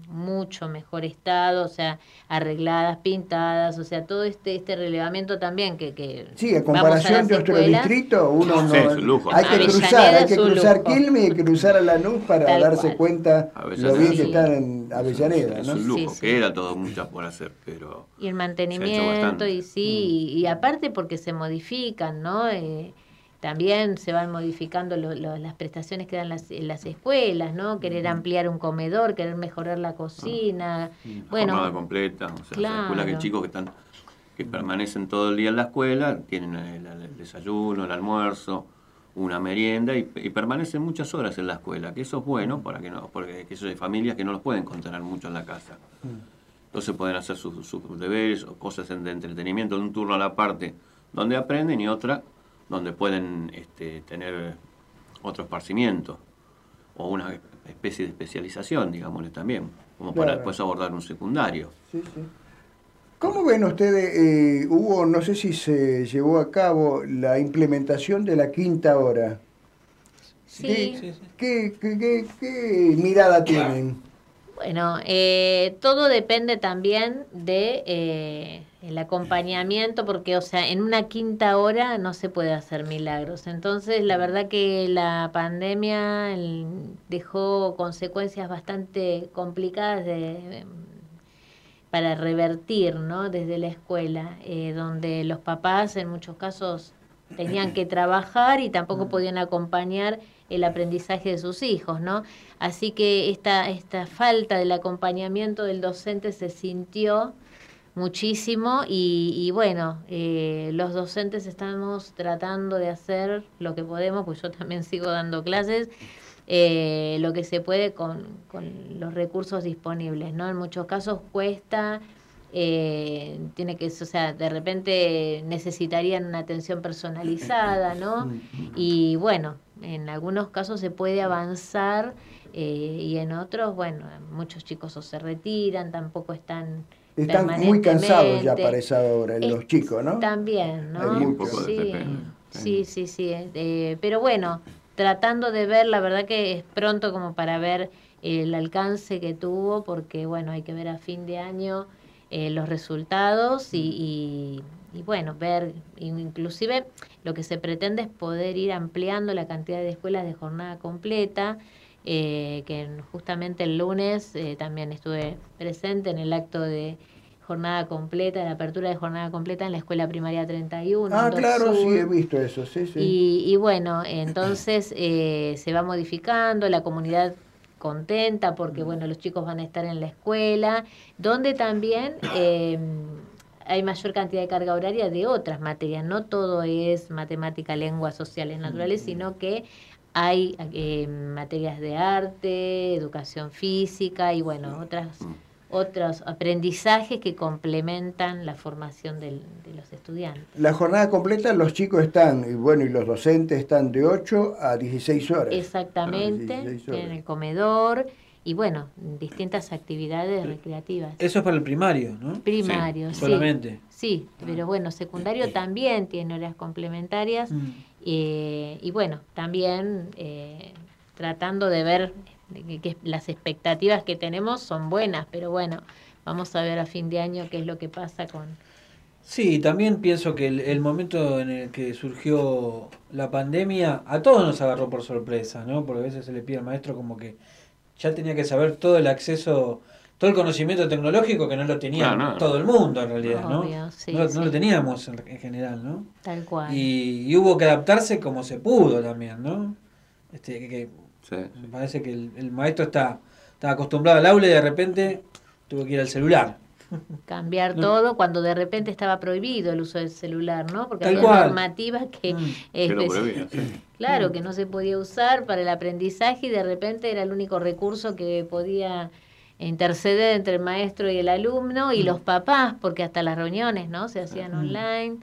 mucho mejor estado, o sea, arregladas, pintadas, o sea, todo este este relevamiento también que, que Sí, a vamos comparación las de otro escuelas. distrito, uno no. Sí, es un lujo. Hay que Avellaneda cruzar, hay que cruzar. Quilmes y cruzar a Lanús para Tal darse cual. cuenta Avellaneda lo bien que están en Avellaneda, es ¿no? un lujo, Sí, sí. que era todo muchas por hacer, pero Y el mantenimiento, y sí, y, y aparte porque se modifican, ¿no? Eh, también se van modificando lo- lo- las prestaciones que dan las, en las escuelas, ¿no? Querer ampliar un comedor, querer mejorar la cocina. jornada Bueno, completa, o sea, claro. las escuelas que chicos que están que permanecen todo el día en la escuela, tienen el, el desayuno, el almuerzo, una merienda y, y permanecen muchas horas en la escuela, que eso es bueno para que no, porque que eso hay familias que no los pueden contener mucho en la casa. Entonces pueden hacer sus, sus deberes o cosas en- de entretenimiento, de un turno a la parte donde aprenden y otra donde pueden este, tener otro esparcimiento o una especie de especialización, digámosle también, como para Claro. después abordar un secundario. Sí, sí. ¿Cómo ven ustedes, eh, hubo, no sé si se llevó a cabo la implementación de la quinta hora? sí. ¿Qué, qué- qué- qué- qué mirada tienen? Bueno, eh, todo depende también de eh, el acompañamiento, porque, o sea, en una quinta hora no se puede hacer milagros. Entonces, la verdad que la pandemia dejó consecuencias bastante complicadas de, para revertir, ¿no? Desde la escuela, eh, donde los papás en muchos casos tenían que trabajar y tampoco podían acompañar el aprendizaje de sus hijos, ¿no? Así que esta, esta falta del acompañamiento del docente se sintió muchísimo y, y bueno, eh, los docentes estamos tratando de hacer lo que podemos, pues yo también (laughs) sigo dando clases, eh, lo que se puede con, con los recursos disponibles, ¿no? En muchos casos cuesta, eh, tiene que, o sea, de repente necesitarían una atención personalizada, ¿no? Y bueno, en algunos casos se puede avanzar eh, y en otros, bueno, muchos chicos o se retiran, tampoco están Están muy cansados ya para esa hora, Es- los chicos, ¿no? También, ¿no? Hay un poco de sí, sí, sí, sí. eh, pero bueno, tratando de ver, la verdad que es pronto como para ver el alcance que tuvo, porque bueno, hay que ver a fin de año eh, los resultados y, y- y, bueno, ver, inclusive lo que se pretende es poder ir ampliando la cantidad de escuelas de jornada completa, eh, que en- justamente el lunes eh, también estuve presente en el acto de jornada completa, de apertura de jornada completa en la escuela primaria 31. Ah, claro, sí, he visto eso, sí, sí. Y, y bueno, entonces eh, se va modificando, la comunidad contenta porque bueno, los chicos van a estar en la escuela, donde también eh, hay mayor cantidad de carga horaria de otras materias, no todo es matemática, lengua, sociales, naturales, sino que hay eh, materias de arte, educación física y bueno, otras otros aprendizajes que complementan la formación del- de los estudiantes. La jornada completa, los chicos están, y bueno, y los docentes están de 8 a 16 horas. Exactamente, Ah, 16 horas. en el comedor y bueno, distintas actividades recreativas. Eso es para el primario, ¿no? Primario, sí. Solamente. Sí, pero bueno, secundario también tiene horas complementarias Mm. eh, y bueno, también eh, tratando de ver que, que las expectativas que tenemos son buenas, pero bueno, vamos a ver a fin de año qué es lo que pasa con... Sí, también pienso que el, el momento en el que surgió la pandemia a todos nos agarró por sorpresa, ¿no? Porque a veces se le pide al maestro como que ya tenía que saber todo el acceso, todo el conocimiento tecnológico que no lo tenía no. todo el mundo en realidad, ¿no? Obvio, sí, no, lo teníamos en, en general, ¿no? Tal cual. Y, y hubo que adaptarse como se pudo también, ¿no? Este, que, que Sí. me parece que el, el maestro está, está acostumbrado al aula y de repente tuvo que ir al celular. Cambiar No. todo cuando de repente estaba prohibido el uso del celular, ¿no? Porque Tal había cual. normativas que, Mm. Que prohibía, sí. claro, que no se podía usar para el aprendizaje y de repente era el único recurso que podía interceder entre el maestro y el alumno y los papás, porque hasta las reuniones, ¿no? Se hacían online.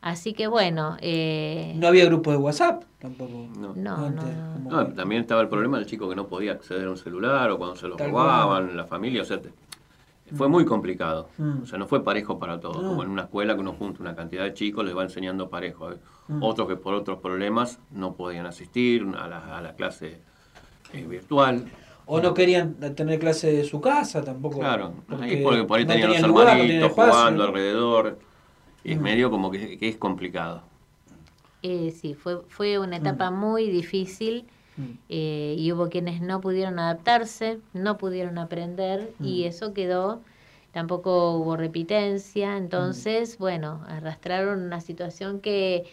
Así que bueno, eh, No había grupo de WhatsApp tampoco. No. no, Antes, no, no. como No, que- también estaba el problema del chico que no podía acceder a un celular o cuando se lo robaban, la familia, o sea, te- fue muy complicado. Mm. O sea, no fue parejo para todos, No. como en una escuela que uno junta una cantidad de chicos, les va enseñando parejo. Hay Mm. Otros que por otros problemas no podían asistir a la, a la clase eh, virtual. O no querían tener clase de su casa tampoco. Claro, ahí porque por ahí no tenían los lugar, no tenían hermanitos jugando alrededor. Y es Mm. medio como que, que es complicado. Eh, sí, fue, fue una etapa muy difícil Mm. eh, y hubo quienes no pudieron adaptarse, no pudieron aprender y Mm. eso quedó, tampoco hubo repitencia, Mm. entonces, bueno, arrastraron una situación que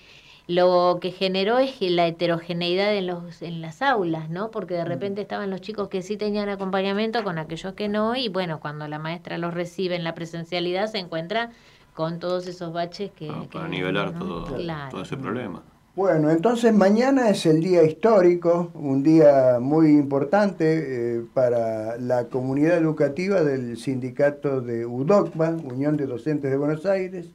lo que generó es la heterogeneidad en, los, en las aulas, ¿no? Porque Mm. de repente estaban los chicos que sí tenían acompañamiento con aquellos que no y bueno, cuando la maestra los recibe en la presencialidad se encuentra con todos esos baches que... ¿no? que Para nivelar ¿no? todo, Claro. todo ese problema. Bueno, entonces mañana es el día histórico, un día muy importante eh, para la comunidad educativa del sindicato de UDOCBA, Unión de Docentes de Buenos Aires.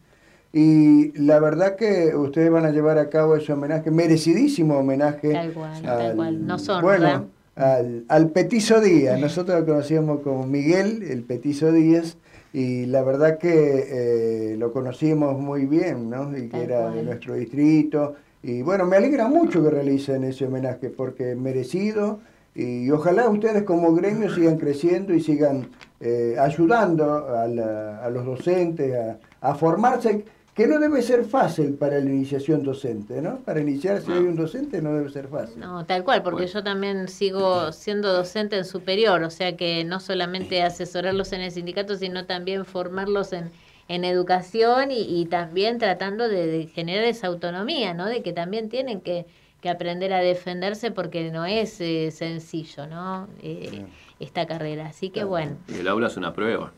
Y la verdad que ustedes van a llevar a cabo ese homenaje, merecidísimo homenaje. Tal cual, tal cual. Honra. Bueno, al, al Petizo Díaz. Nosotros lo conocíamos como Miguel, el Petizo Díaz, y la verdad que eh, lo conocíamos muy bien, ¿no? Y que era de cual. nuestro distrito. Y bueno, me alegra mucho que realicen ese homenaje, porque es merecido. Y ojalá ustedes como gremio sigan creciendo y sigan eh, ayudando a, la- a los docentes a, a formarse, que no debe ser fácil para la iniciación docente, ¿no? Para iniciarse hoy un docente no debe ser fácil. No, tal cual, porque Bueno. yo también sigo siendo docente en superior, o sea que no solamente asesorarlos en el sindicato, sino también formarlos en, en educación y, y también tratando de, de generar esa autonomía, ¿no? De que también tienen que, que aprender a defenderse porque no es eh, sencillo, ¿no? Eh, esta carrera. Así que bueno, Y el aula es una prueba.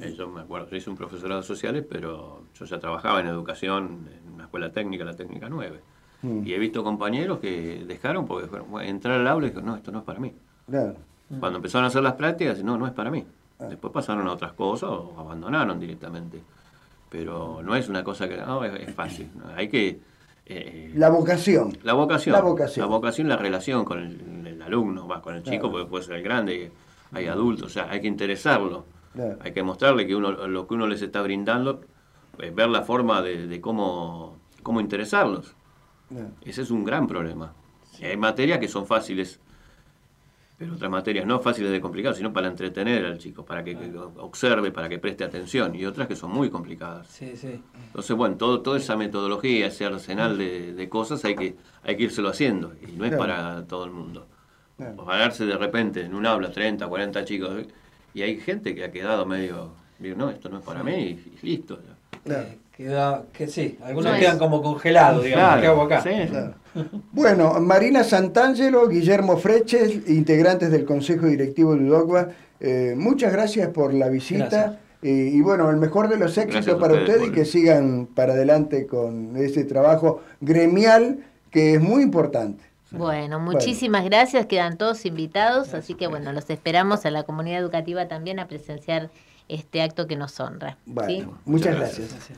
Eh, yo me acuerdo, yo hice un profesorado de sociales, pero yo ya trabajaba en educación, en una escuela técnica, la técnica 9. Mm. Y he visto compañeros que dejaron porque fueron, bueno, entrar al aula y dijeron, no, esto no es para mí. Claro. Cuando empezaron a hacer las prácticas, no, no es para mí. Ah. Después pasaron a otras cosas o abandonaron directamente. Pero no es una cosa que, no, es, es fácil. ¿no? Hay que... eh, La vocación. la vocación. La vocación. La vocación, la relación con el, el alumno, va con el chico, Claro. porque puede ser el grande, hay adultos, o sea, hay que interesarlo. Claro. Hay que mostrarle que uno lo que uno les está brindando, eh, ver la forma de, de cómo, cómo interesarlos. Claro. Ese es un gran problema. Hay materias que son fáciles, pero otras materias no fáciles de complicar, sino para entretener al chico, para que, que observe, para que preste atención, y otras que son muy complicadas. Sí, sí. Entonces, bueno, todo, toda esa metodología, ese arsenal de, de cosas hay que, hay que írselo haciendo, y no es Claro. para todo el mundo. Claro. Pararse de repente en un aula 30, 40 chicos, y hay gente que ha quedado medio, digo, no, esto no es para mí, y, y listo. Claro. Queda, que sí, algunos No quedan es. como congelados, digamos. Claro, ¿Qué hago acá? sí. Claro. (laughs) Bueno, Marina Santangelo, Guillermo Freches, integrantes del Consejo Directivo de UDOCUA, eh, muchas gracias por la visita. Gracias. eh, y bueno, el mejor de los éxitos para ustedes ustedes y que sigan para adelante con ese trabajo gremial que es muy importante. Bueno, muchísimas gracias, quedan todos invitados, así que bueno, los esperamos a la comunidad educativa también a presenciar este acto que nos honra. Bueno, ¿sí? muchas Muchas gracias.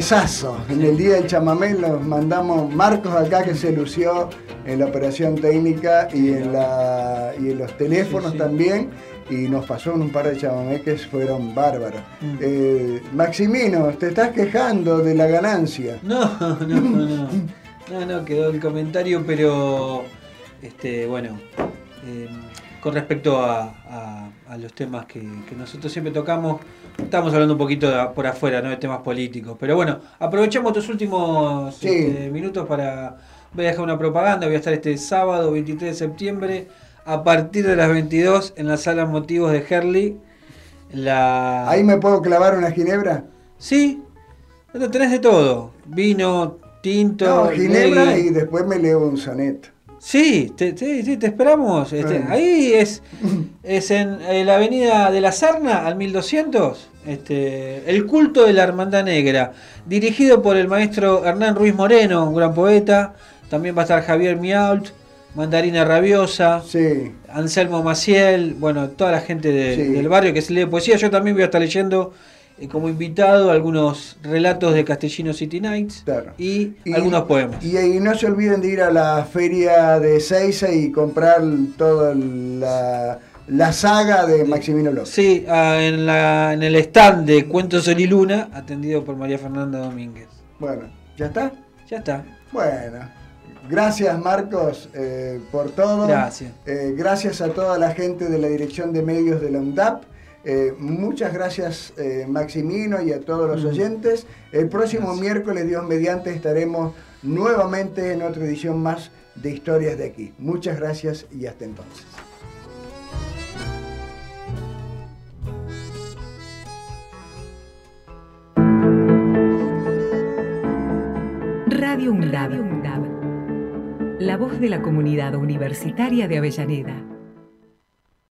Chamamesazo. En el día del chamamé los mandamos Marcos acá que se lució en la operación técnica y en, la, y en los teléfonos Sí, sí. también. Y nos pasó un par de chamameques, fueron bárbaros. Mm. Eh, Maximino, te estás quejando de la ganancia. (laughs) No, no, no, no. No, no, quedó el comentario, pero este, bueno, eh, con respecto a, a- a los temas que, que nosotros siempre tocamos, estamos hablando un poquito de- por afuera, ¿no? De temas políticos. Pero bueno, aprovechamos estos últimos Sí. este, minutos para. Voy a dejar una propaganda, voy a estar este sábado 23 de septiembre a partir de las 22 en la sala Motivos de Herley. La... ¿Ahí me puedo clavar una ginebra? Sí, tenés de todo. Vino, tinto, No, ginebra y después me leo un soneto. Sí, te, sí, sí, te esperamos. Este. Ahí es, es en eh, la avenida de la Sarna, al 1200, este, el culto de la Hermandad Negra, dirigido por el maestro Hernán Ruiz Moreno, un gran poeta. También va a estar Javier Miault, Mandarina Rabiosa, Anselmo Maciel, bueno, toda la gente de- Sí. del barrio que se lee poesía. Yo también voy a estar leyendo eh, como invitado algunos relatos de Castellino City Nights y, algunos poemas. Y, y no se olviden de ir a la feria de Seiza y comprar toda la, la saga de Maximino López. Sí, ah, en, la, en el stand de Cuentos Sol y Luna, atendido por María Fernanda Domínguez. Bueno, ¿ya está? Ya está. Bueno, gracias Marcos eh, por todo. Gracias. Eh, gracias a toda la gente de la Dirección de Medios de la UNDAP. Eh, muchas gracias Maximino y a todos los Mm. oyentes. El próximo miércoles, Dios mediante, estaremos nuevamente en otra edición más de Historias de aquí. Muchas gracias y hasta entonces. Radio UNDAB. La voz de la comunidad universitaria de Avellaneda.